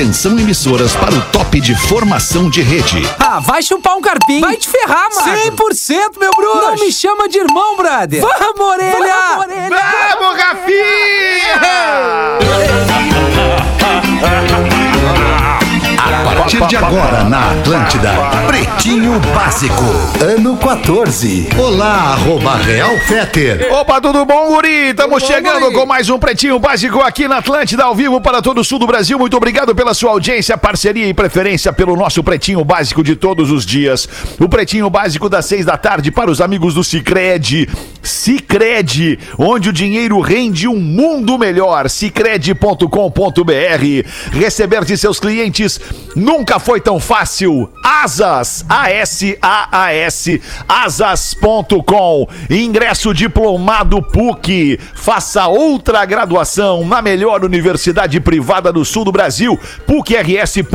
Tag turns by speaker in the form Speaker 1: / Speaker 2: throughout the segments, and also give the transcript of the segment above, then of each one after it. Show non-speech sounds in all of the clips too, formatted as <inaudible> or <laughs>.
Speaker 1: Atenção emissoras para o top de formação de rede.
Speaker 2: Ah, vai chupar um carpinho. Vai te ferrar, mano. 100%, meu bruxo. Não me chama de irmão, brother. Vamos, orelha. Vamos, orelha.
Speaker 3: Vamos, <laughs>
Speaker 1: A partir de agora na Atlântida, Pretinho Básico, ano 14. Olá, arroba Real Feter.
Speaker 3: Opa, tudo bom, guri? Estamos chegando
Speaker 2: guri.
Speaker 3: com mais um Pretinho Básico aqui na Atlântida, ao vivo para todo o sul do Brasil. Muito obrigado pela sua audiência, parceria e preferência pelo nosso Pretinho Básico de todos os dias. O Pretinho Básico das seis da tarde para os amigos do Cicred. Cicred, onde o dinheiro rende um mundo melhor. Cicred.com.br. Receber de seus clientes nunca foi tão fácil. Asas, A-S-A-A-S, asas.com. Ingresso diplomado PUC. Faça outra graduação na melhor universidade privada do sul do Brasil, PUCRS.br.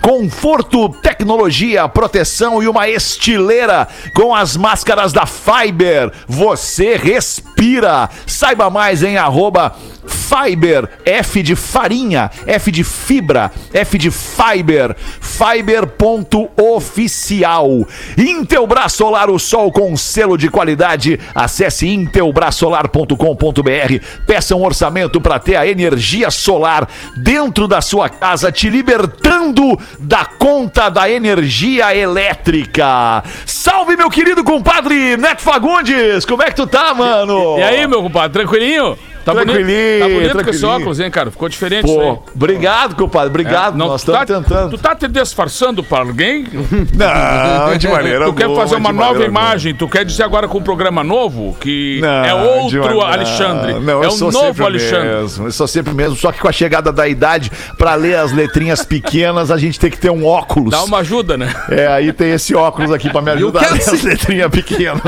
Speaker 3: Conforto, tecnologia, proteção e uma estileira com as máscaras da Fiber. Você respira. Saiba mais em arroba Fiber, F de farinha, F de fibra, F de fiber, fiber.oficial. Intelbras Solar, o sol com selo de qualidade. Acesse intelbrasolar.com.br. Peça um orçamento para ter a energia solar dentro da sua casa, te libertando da conta da energia elétrica. Salve, meu querido compadre Neto Fagundes! Como é que tu tá, mano?
Speaker 4: E aí, meu compadre, tranquilinho? Tá
Speaker 3: Tranquilinho,
Speaker 4: tá bonito com esse óculos, hein, cara? Ficou diferente aí.
Speaker 3: Pô, obrigado, compadre. Obrigado.
Speaker 4: Não,
Speaker 3: Nós estamos
Speaker 4: tá,
Speaker 3: tentando.
Speaker 4: Tu tá te disfarçando pra alguém? <laughs>
Speaker 3: Não, de maneira
Speaker 4: Tu quer
Speaker 3: alguma,
Speaker 4: fazer uma nova imagem? Tu quer dizer agora com um programa novo? Que
Speaker 3: Não,
Speaker 4: é outro
Speaker 3: maneira-
Speaker 4: Alexandre.
Speaker 3: Não,
Speaker 4: é um novo Alexandre.
Speaker 3: Mesmo, eu sou sempre mesmo, só que com a chegada da idade, pra ler as letrinhas <laughs> pequenas, a gente tem que ter um óculos.
Speaker 4: Dá uma ajuda, né?
Speaker 3: É, aí tem esse óculos aqui pra me ajudar a ler as letrinhas pequenas.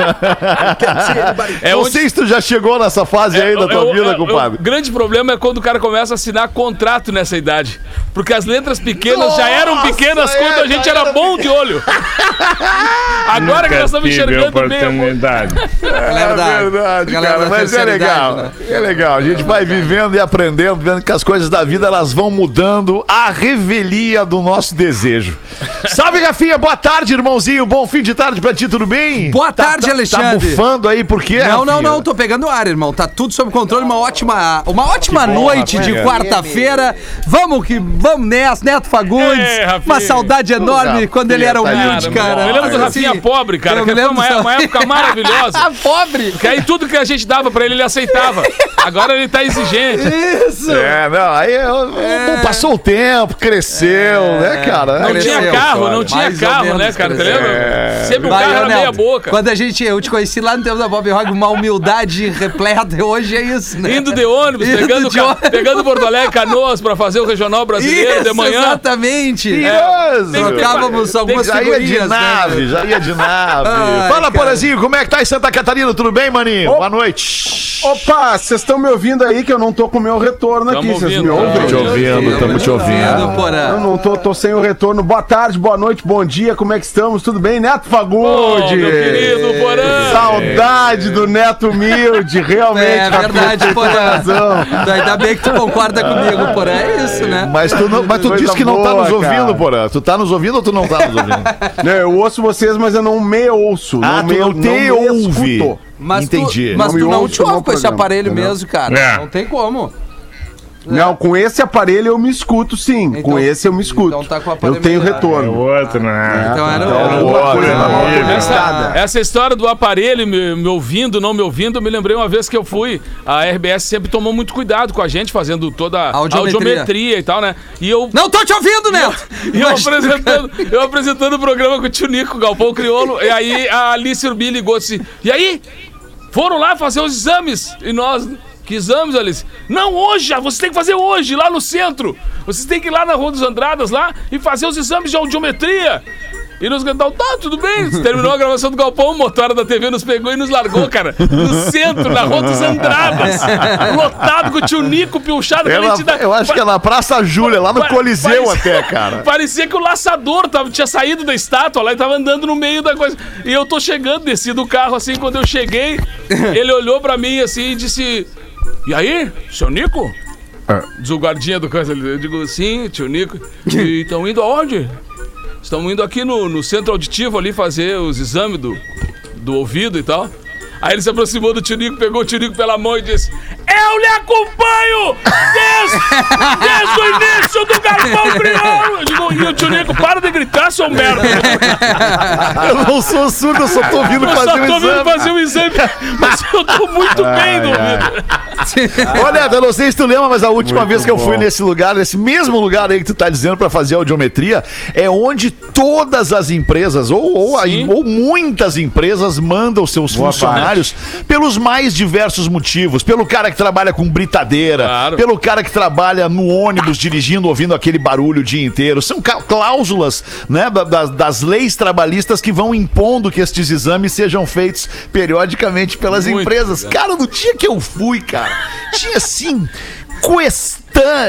Speaker 4: É
Speaker 3: Não
Speaker 4: onde-
Speaker 3: sei se tu já chegou nessa fase aí da tua
Speaker 4: É,
Speaker 3: vida,
Speaker 4: é,
Speaker 3: compadre.
Speaker 4: O grande problema é quando o cara começa a assinar contrato nessa idade. Porque as letras pequenas já eram
Speaker 3: Nossa,
Speaker 4: pequenas
Speaker 3: é,
Speaker 4: quando a gente era
Speaker 3: era
Speaker 4: bom de olho. <laughs> Agora que nós estamos enxergando bem. <laughs>
Speaker 3: É verdade,
Speaker 2: Galera
Speaker 3: cara,
Speaker 2: da
Speaker 3: mas é legal.
Speaker 2: né?
Speaker 3: É legal. A gente vai vivendo e aprendendo, vendo que as coisas da vida elas vão mudando à revelia do nosso desejo. Salve, Rafinha. Boa tarde, irmãozinho. Bom fim de tarde pra ti, tudo bem?
Speaker 2: Boa tarde,
Speaker 3: Tá
Speaker 2: Alexandre.
Speaker 3: bufando aí, por quê?
Speaker 2: Não, não, não, tô pegando ar, irmão. Tá tudo sob controle. Uma ótima, uma ótima noite de
Speaker 3: Rafinha.
Speaker 2: quarta-feira. Vamos que vamos nessa, Neto Fagundes.
Speaker 4: É,
Speaker 2: uma saudade enorme quando ele era
Speaker 3: tá
Speaker 2: humilde, cara.
Speaker 4: Eu lembro do
Speaker 2: Assim,
Speaker 4: Rafinha pobre, cara,
Speaker 2: eu
Speaker 4: que foi
Speaker 2: lembro
Speaker 4: uma,
Speaker 2: do-
Speaker 4: uma época <laughs> maravilhosa. <laughs>
Speaker 2: Pobre.
Speaker 4: Porque aí tudo que a gente dava pra ele, ele aceitava. Agora ele tá exigente.
Speaker 2: Isso.
Speaker 3: É, não, aí eu- bom, passou o tempo, cresceu, né, cara?
Speaker 4: Não
Speaker 2: cresceu,
Speaker 4: tinha carro,
Speaker 3: cara.
Speaker 4: não tinha
Speaker 2: Mais
Speaker 4: carro, né, cara? Tá
Speaker 2: cresceu.
Speaker 4: ligado? Sempre o
Speaker 2: Vai,
Speaker 4: carro era meia boca.
Speaker 2: Quando a gente, eu te conheci lá no tempo da Bob Rock, uma humildade repleta, hoje é isso, né?
Speaker 4: Indo de ônibus,
Speaker 2: Indo
Speaker 4: pegando,
Speaker 2: de ônibus.
Speaker 4: pegando Porto Alegre Canoas pra fazer o Regional Brasileiro
Speaker 2: Isso,
Speaker 4: de manhã.
Speaker 2: exatamente.
Speaker 3: Isso.
Speaker 4: tem que-
Speaker 2: Trocávamos algumas
Speaker 3: Já ia de
Speaker 2: figurinhas, né?
Speaker 3: nave, já ia de nave. <laughs>
Speaker 2: Ai,
Speaker 3: Fala. Porazinho, como é que tá em Santa Catarina? Tudo bem, maninho? Boa noite.
Speaker 5: Opa, vocês estão me ouvindo aí que eu não tô com o meu retorno aqui,
Speaker 4: Tamo
Speaker 5: vocês
Speaker 4: ouvindo,
Speaker 5: me
Speaker 4: tamo
Speaker 5: ouvem?
Speaker 3: te ouvindo, tamo te ouvindo.
Speaker 5: Eu não tô, tô sem o retorno. Boa tarde, boa noite, bom dia, como é que estamos? Tudo bem? Neto Fagundes!
Speaker 4: meu querido Porã.
Speaker 5: Saudade do Neto Humilde, realmente.
Speaker 2: É verdade,
Speaker 5: Rafinha,
Speaker 2: Porã. Ainda bem que tu concorda comigo, Porã. É isso, né?
Speaker 3: Mas tu, não, mas tu
Speaker 5: Coisa
Speaker 3: disse que não tá
Speaker 5: boa,
Speaker 3: nos ouvindo,
Speaker 5: cara.
Speaker 3: Porã. Tu tá nos ouvindo ou tu não tá nos ouvindo?
Speaker 5: Não, eu ouço vocês, mas eu não me ouço.
Speaker 3: ah, tu
Speaker 5: me,
Speaker 3: não te
Speaker 5: me
Speaker 3: ouve.
Speaker 2: Mas
Speaker 3: Entendi.
Speaker 2: Tu, mas
Speaker 5: Não
Speaker 2: tu não
Speaker 5: ouço
Speaker 2: te ouve com esse aparelho
Speaker 5: entendeu?
Speaker 2: mesmo, cara.
Speaker 5: É.
Speaker 2: Não tem como.
Speaker 5: Não, com esse aparelho eu me escuto sim.
Speaker 2: Então-
Speaker 5: com esse eu me escuto.
Speaker 2: então tá com o aparelho
Speaker 5: eu tenho
Speaker 2: melhor.
Speaker 5: retorno.
Speaker 6: outro, né?
Speaker 2: Então era
Speaker 5: Então, coisa
Speaker 3: Essa-.
Speaker 4: Essa, história do aparelho me, me ouvindo, não me ouvindo, eu me lembrei uma vez que eu fui. A RBS sempre tomou muito cuidado com a gente, fazendo toda a
Speaker 2: Audiometria.
Speaker 4: audiometria, e tal, né? E eu.
Speaker 2: Não tô te ouvindo, Neto! <laughs>
Speaker 4: E eu apresentando, eu apresentando o programa com o tio Nico, Galpão Crioulo, e aí a Alice Urbi ligou assim: E aí? Foram lá fazer os exames? E nós. Que exames, Alice? Não, hoje, ah, você tem que fazer hoje, lá no centro. Vocês têm que ir lá na Rua dos Andradas lá e fazer os exames de audiometria. E nos cantaram, tá, tudo bem. Terminou a gravação do Galpão, o motora da TV nos pegou e nos largou, cara. No centro, na Rua dos Andradas. Lotado com o tio Nico, pilchado. Dá-
Speaker 3: eu acho que é na Praça Júlia, lá no Coliseu
Speaker 4: parecia-
Speaker 3: até, cara.
Speaker 4: Parecia que o laçador tava, tinha saído da estátua lá e tava andando no meio da coisa. E eu tô chegando, desci do carro assim, quando eu cheguei, ele olhou pra mim assim e disse: E aí, seu Nico? Diz o guardinha do ali. Eu digo, sim, tio Nico. <laughs> E estão indo aonde? Estão indo aqui no, no centro auditivo ali fazer os exames do, do ouvido e tal. Aí ele se aproximou do tio Nico, pegou o tio Nico pela mão e disse: Eu lhe acompanho desde, desde o início do Galpão Crioulo. Eu digo, e o tio Nico, para de gritar, seu merda.
Speaker 3: Eu não sou surdo, eu só tô vindo
Speaker 4: Eu
Speaker 3: fazer
Speaker 4: só
Speaker 3: o
Speaker 4: tô vindo
Speaker 3: exame.
Speaker 4: fazer o exame, mas eu tô muito bem do ouvido.
Speaker 3: Olha, eu não sei se tu lembra, mas a última vez que eu fui nesse lugar, nesse mesmo lugar aí que tu tá dizendo pra fazer audiometria, é onde todas as empresas, ou, ou, ou muitas empresas, mandam seus funcionários pelos mais diversos motivos. Pelo cara que trabalha com britadeira,
Speaker 4: Claro.
Speaker 3: pelo cara que trabalha no ônibus dirigindo, ouvindo aquele barulho o dia inteiro. São cláusulas né, da- das, das leis trabalhistas que vão impondo que estes exames sejam feitos periodicamente pelas
Speaker 4: Muito
Speaker 3: empresas.
Speaker 4: legal.
Speaker 3: Cara, no dia que eu fui, cara, tinha assim. Questão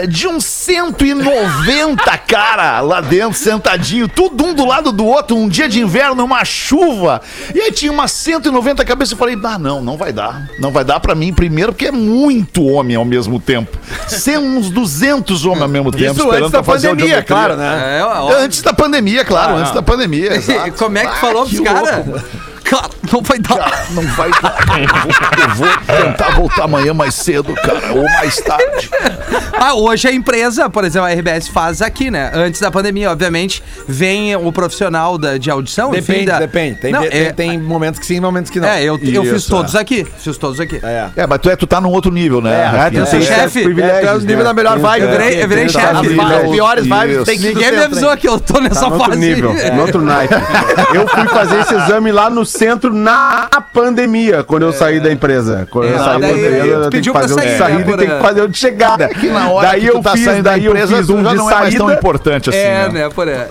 Speaker 3: de uns 190 cara lá dentro, sentadinho, tudo um do lado do outro, um dia de inverno, uma chuva. E aí tinha umas 190 cabeças. Eu falei, ah, não, não vai dar. Não vai dar pra mim, primeiro, porque é muito homem ao mesmo tempo. Ser uns 200 homens ao mesmo tempo,
Speaker 6: Isso antes da pandemia, claro, né?
Speaker 2: É, ó,
Speaker 3: Antes da pandemia, claro, antes da pandemia. <laughs> exato.
Speaker 2: Como é que
Speaker 3: Ah,
Speaker 2: falou pros caras? Cara, não vai dar.
Speaker 3: Cara, não vai dar. Eu vou, eu vou tentar voltar amanhã mais cedo, cara, ou mais tarde.
Speaker 2: Ah, hoje a empresa, por exemplo, a RBS faz aqui, né? Antes da pandemia, obviamente, vem o profissional da, de audição. enfim,
Speaker 6: Depende,
Speaker 2: da-
Speaker 6: depende. Tem,
Speaker 2: Não,
Speaker 6: tem,
Speaker 2: é,
Speaker 6: tem momentos que sim, momentos que não.
Speaker 2: é, eu, eu fiz todos
Speaker 3: é.
Speaker 2: aqui. Fiz todos aqui.
Speaker 6: É.
Speaker 3: É, mas tu, é, tu tá num outro nível, né?
Speaker 6: É,
Speaker 3: Rafinha?
Speaker 2: eu sou chefe.
Speaker 6: É, tu é o nível da melhor vibe.
Speaker 2: Eu virei- eu virei chefe.
Speaker 6: As piores
Speaker 3: Isso.
Speaker 6: vibes tem que
Speaker 2: Ninguém me avisou que eu tô nessa
Speaker 5: Tá no outro
Speaker 2: fase.
Speaker 5: nível, no outro naipe. Eu fui fazer esse exame lá no centro na pandemia, quando eu saí da empresa. Quando eu
Speaker 2: É,
Speaker 5: saí da empresa, tenho que
Speaker 2: pediu pra
Speaker 5: fazer o de
Speaker 2: sair,
Speaker 5: saída
Speaker 2: né,
Speaker 5: e tem que fazer o de chegada.
Speaker 3: Que na hora
Speaker 5: daí
Speaker 3: que
Speaker 5: eu
Speaker 3: tá
Speaker 5: fiz,
Speaker 3: saindo da
Speaker 5: daí eu
Speaker 3: empresa,
Speaker 5: fiz um
Speaker 3: já
Speaker 5: de
Speaker 3: não é mais tão
Speaker 5: saída.
Speaker 3: importante assim,
Speaker 2: É,
Speaker 3: né?
Speaker 2: né, por aí. <laughs>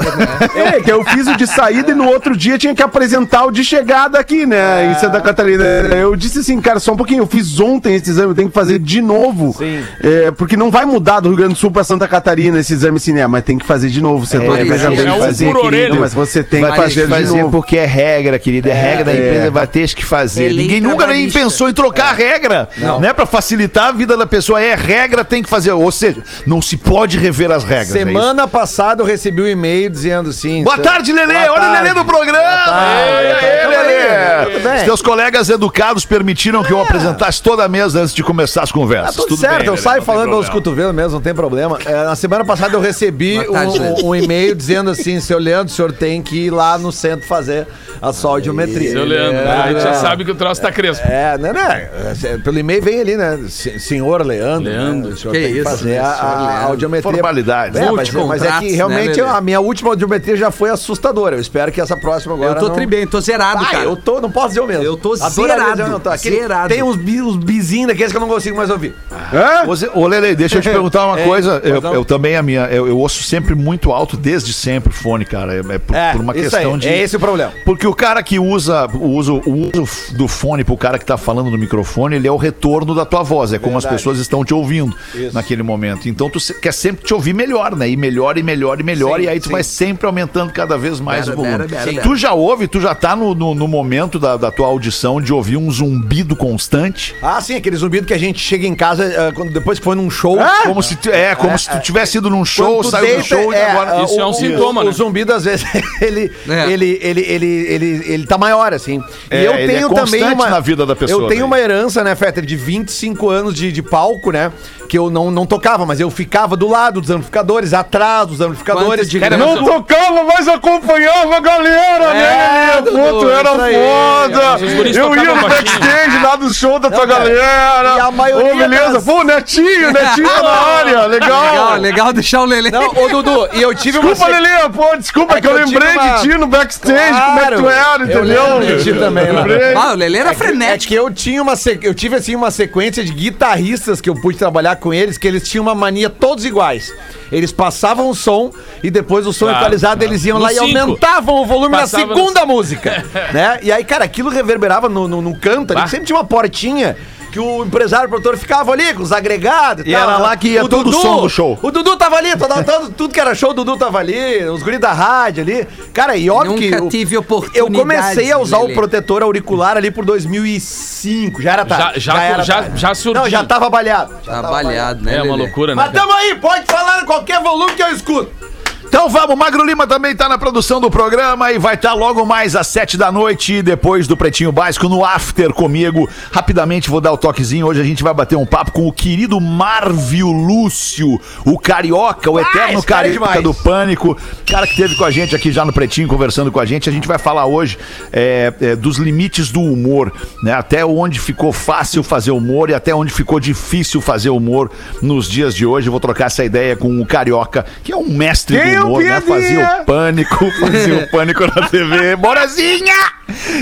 Speaker 5: É, que eu fiz o de saída e no outro dia tinha que apresentar o de chegada aqui, né, em Santa Catarina. Eu disse assim, cara, só um pouquinho, eu fiz ontem esse exame, eu tenho que fazer de novo.
Speaker 6: Sim.
Speaker 5: É, porque não vai mudar do Rio Grande do Sul pra Santa Catarina esse exame cinema, mas tem que fazer de novo. Você
Speaker 2: É,
Speaker 5: veja
Speaker 2: é
Speaker 5: bem,
Speaker 2: um
Speaker 5: fazer,
Speaker 4: por orelha.
Speaker 5: querido, mas você tem que fazer,
Speaker 3: que fazer
Speaker 5: de novo.
Speaker 3: porque é regra, querido. É, regra da
Speaker 5: é.
Speaker 3: vai ter que fazer.
Speaker 2: Lei
Speaker 3: Ninguém nunca nem pensou em trocar a regra. Né? Pra facilitar a vida da pessoa. É regra, tem que fazer. Ou seja, não se pode rever as regras. é.
Speaker 6: Semana passada eu recebi um e-mail dizendo assim.
Speaker 3: Boa tarde, Lelê!
Speaker 6: Boa
Speaker 3: Olha o Lelê
Speaker 6: tarde.
Speaker 3: no programa!
Speaker 6: tarde.
Speaker 3: Ei, Lelê!
Speaker 6: tudo bem?
Speaker 3: Os teus colegas educados permitiram que eu apresentasse toda a mesa antes de começar as
Speaker 6: Tá
Speaker 3: conversas.
Speaker 6: tudo,
Speaker 3: Tudo
Speaker 6: certo,
Speaker 3: bem,
Speaker 6: eu saio
Speaker 3: não
Speaker 6: falando pelos cotovelos mesmo, não tem problema. É, na semana passada eu recebi
Speaker 2: tarde,
Speaker 6: um, um e-mail dizendo assim: seu Leandro, o senhor tem que ir lá no centro fazer a sua audiometria.
Speaker 4: Seu Leandro,
Speaker 6: É,
Speaker 4: a gente já
Speaker 6: é.
Speaker 4: sabe que o troço tá crespo.
Speaker 6: É, né, né? É, Pelo e-mail vem ali, né? Se- Senhor Leandro.
Speaker 4: Leandro.
Speaker 6: né? O senhor
Speaker 2: Que
Speaker 6: tem que
Speaker 2: isso,
Speaker 6: fazer
Speaker 2: né?
Speaker 6: a, a
Speaker 2: Leandro.
Speaker 6: audiometria.
Speaker 3: Formalidades.
Speaker 6: É, mas,
Speaker 2: Multicontratos,
Speaker 6: mas é que
Speaker 2: né,
Speaker 6: realmente
Speaker 2: Lelê?
Speaker 6: a minha última audiometria já foi assustadora. Eu espero que essa próxima agora.
Speaker 2: Eu tô
Speaker 6: não...
Speaker 2: tri bem, tô zerado,
Speaker 6: Ah,
Speaker 2: cara.
Speaker 6: eu tô, não posso dizer o mesmo.
Speaker 2: Eu tô zerado,
Speaker 6: mesmo, tô. Aquele-
Speaker 2: zerado.
Speaker 6: Tem uns, uns bizinhos daqueles que eu não consigo mais ouvir.
Speaker 5: Hã?
Speaker 3: Ô, Zé- Ô, Lele, deixa eu te <laughs> perguntar uma
Speaker 6: É,
Speaker 3: coisa. Eu,
Speaker 6: não.
Speaker 3: eu também, a minha, eu, eu ouço sempre muito alto, desde sempre, fone, cara. É, é por,
Speaker 6: É,
Speaker 3: por uma
Speaker 6: isso
Speaker 3: questão
Speaker 6: aí,
Speaker 3: de.
Speaker 6: é esse o problema.
Speaker 3: Porque o cara que usa o uso, o uso do fone pro cara que tá falando no microfone, ele é o retorno da tua voz. É como as pessoas estão te ouvindo
Speaker 6: Isso.
Speaker 3: naquele momento. Então tu quer sempre te ouvir melhor, né? E melhor, e melhor, e melhor.
Speaker 6: Sim,
Speaker 3: e aí tu
Speaker 6: sim.
Speaker 3: vai sempre aumentando cada vez mais
Speaker 2: Bera,
Speaker 3: o volume.
Speaker 2: bera, bera.
Speaker 3: Tu já ouve, tu já tá no, no, no momento da, da tua audição de ouvir um zumbido constante.
Speaker 6: Ah, sim, aquele zumbido que a gente chega em casa ah, quando, depois que foi num show.
Speaker 3: Como se tu, é, como se tu tivesse ido num show, saiu do
Speaker 6: deita,
Speaker 3: show e
Speaker 6: é,
Speaker 3: agora.
Speaker 6: ah,
Speaker 4: Isso é um
Speaker 6: o-
Speaker 4: sintoma,
Speaker 6: o,
Speaker 4: né?
Speaker 6: O zumbido, às vezes, <laughs> ele,
Speaker 2: É.
Speaker 6: ele, ele, ele, ele, ele tá maior, assim.
Speaker 3: É,
Speaker 6: e eu
Speaker 3: é
Speaker 6: tenho também
Speaker 3: constante
Speaker 6: uma.
Speaker 3: na vida da pessoa,
Speaker 6: Eu tenho
Speaker 3: daí.
Speaker 6: uma herança, né, Fetter, de 25 anos de, de palco, né? Que eu não, não tocava, mas eu ficava do lado dos amplificadores, atrás dos amplificadores.
Speaker 2: De
Speaker 6: Cara, não
Speaker 5: tocava, mas acompanhava a galera,
Speaker 6: É,
Speaker 5: né?
Speaker 6: Dudu,
Speaker 5: Puto, era foda. Eu ia no backstage lá do show da tua
Speaker 6: Não, cara,
Speaker 5: galera.
Speaker 6: e a maioria
Speaker 5: Ô, beleza.
Speaker 6: das-
Speaker 5: Pô, Netinho, Netinho tá na <laughs> área. Legal.
Speaker 2: Legal, legal deixar o Lelê.
Speaker 6: Não, ô Dudu, e eu tive uma.
Speaker 5: Desculpa,
Speaker 6: se-
Speaker 5: Lelê, pô, desculpa,
Speaker 6: É
Speaker 5: que eu
Speaker 6: eu
Speaker 5: lembrei
Speaker 6: uma-
Speaker 5: de ti no backstage, como é que tu
Speaker 6: Claro,
Speaker 5: era,
Speaker 6: eu
Speaker 5: entendeu?
Speaker 6: lembro de ti também.
Speaker 2: Ah, o Lelê era
Speaker 6: É é
Speaker 2: frenético.
Speaker 6: que eu tinha uma eu tive assim uma sequência de guitarristas que eu pude trabalhar com eles que eles tinham uma mania todos iguais. Eles passavam o som e depois o som
Speaker 4: Claro,
Speaker 6: equalizado eles iam
Speaker 4: No
Speaker 6: lá e
Speaker 4: cinco.
Speaker 6: aumentavam o volume
Speaker 4: Passava
Speaker 6: na segunda música, <laughs> né? E aí, cara, aquilo reverberava no, no, no canto ali, sempre tinha uma portinha que o empresário produtor ficava ali com os agregados
Speaker 3: E era lá que ia
Speaker 6: O
Speaker 3: todo o som do show.
Speaker 6: O Dudu tava ali, todo, todo- tudo que era show, o Dudu tava ali, os guris da rádio ali. Cara, e óbvio
Speaker 2: Nunca
Speaker 6: que. eu-
Speaker 2: tive
Speaker 6: Eu
Speaker 2: oportunidade,
Speaker 6: comecei a usar o protetor auricular ali por 2005. Já era tarde.
Speaker 4: Já- já-
Speaker 6: era
Speaker 4: já-
Speaker 6: tarde.
Speaker 4: já surgiu.
Speaker 6: Não, já tava balhado. Já
Speaker 2: Tá
Speaker 6: tava
Speaker 2: balhado, né,
Speaker 4: É uma
Speaker 2: Lelê?
Speaker 4: loucura, né?
Speaker 6: Mas tamo aí, pode falar em qualquer volume que eu escuto.
Speaker 3: Então vamos, Magro Lima também tá na produção do programa e vai estar logo mais às sete da noite, depois do Pretinho Básico, no After comigo. Rapidamente vou dar o toquezinho. Hoje a gente vai bater um papo com o querido Marvio Lúcio, o carioca, o eterno
Speaker 6: cara é
Speaker 3: carioca do Pânico, cara que esteve com a gente aqui já no Pretinho, conversando com a gente. A gente vai falar hoje é, é, dos limites do humor, né? Até onde ficou fácil fazer humor e até onde ficou difícil fazer humor nos dias de hoje. Eu vou trocar essa ideia com o carioca, que é um mestre
Speaker 5: Quem
Speaker 3: humor, né? Fazia o pânico, <laughs> fazia o pânico na TV. Borazinha!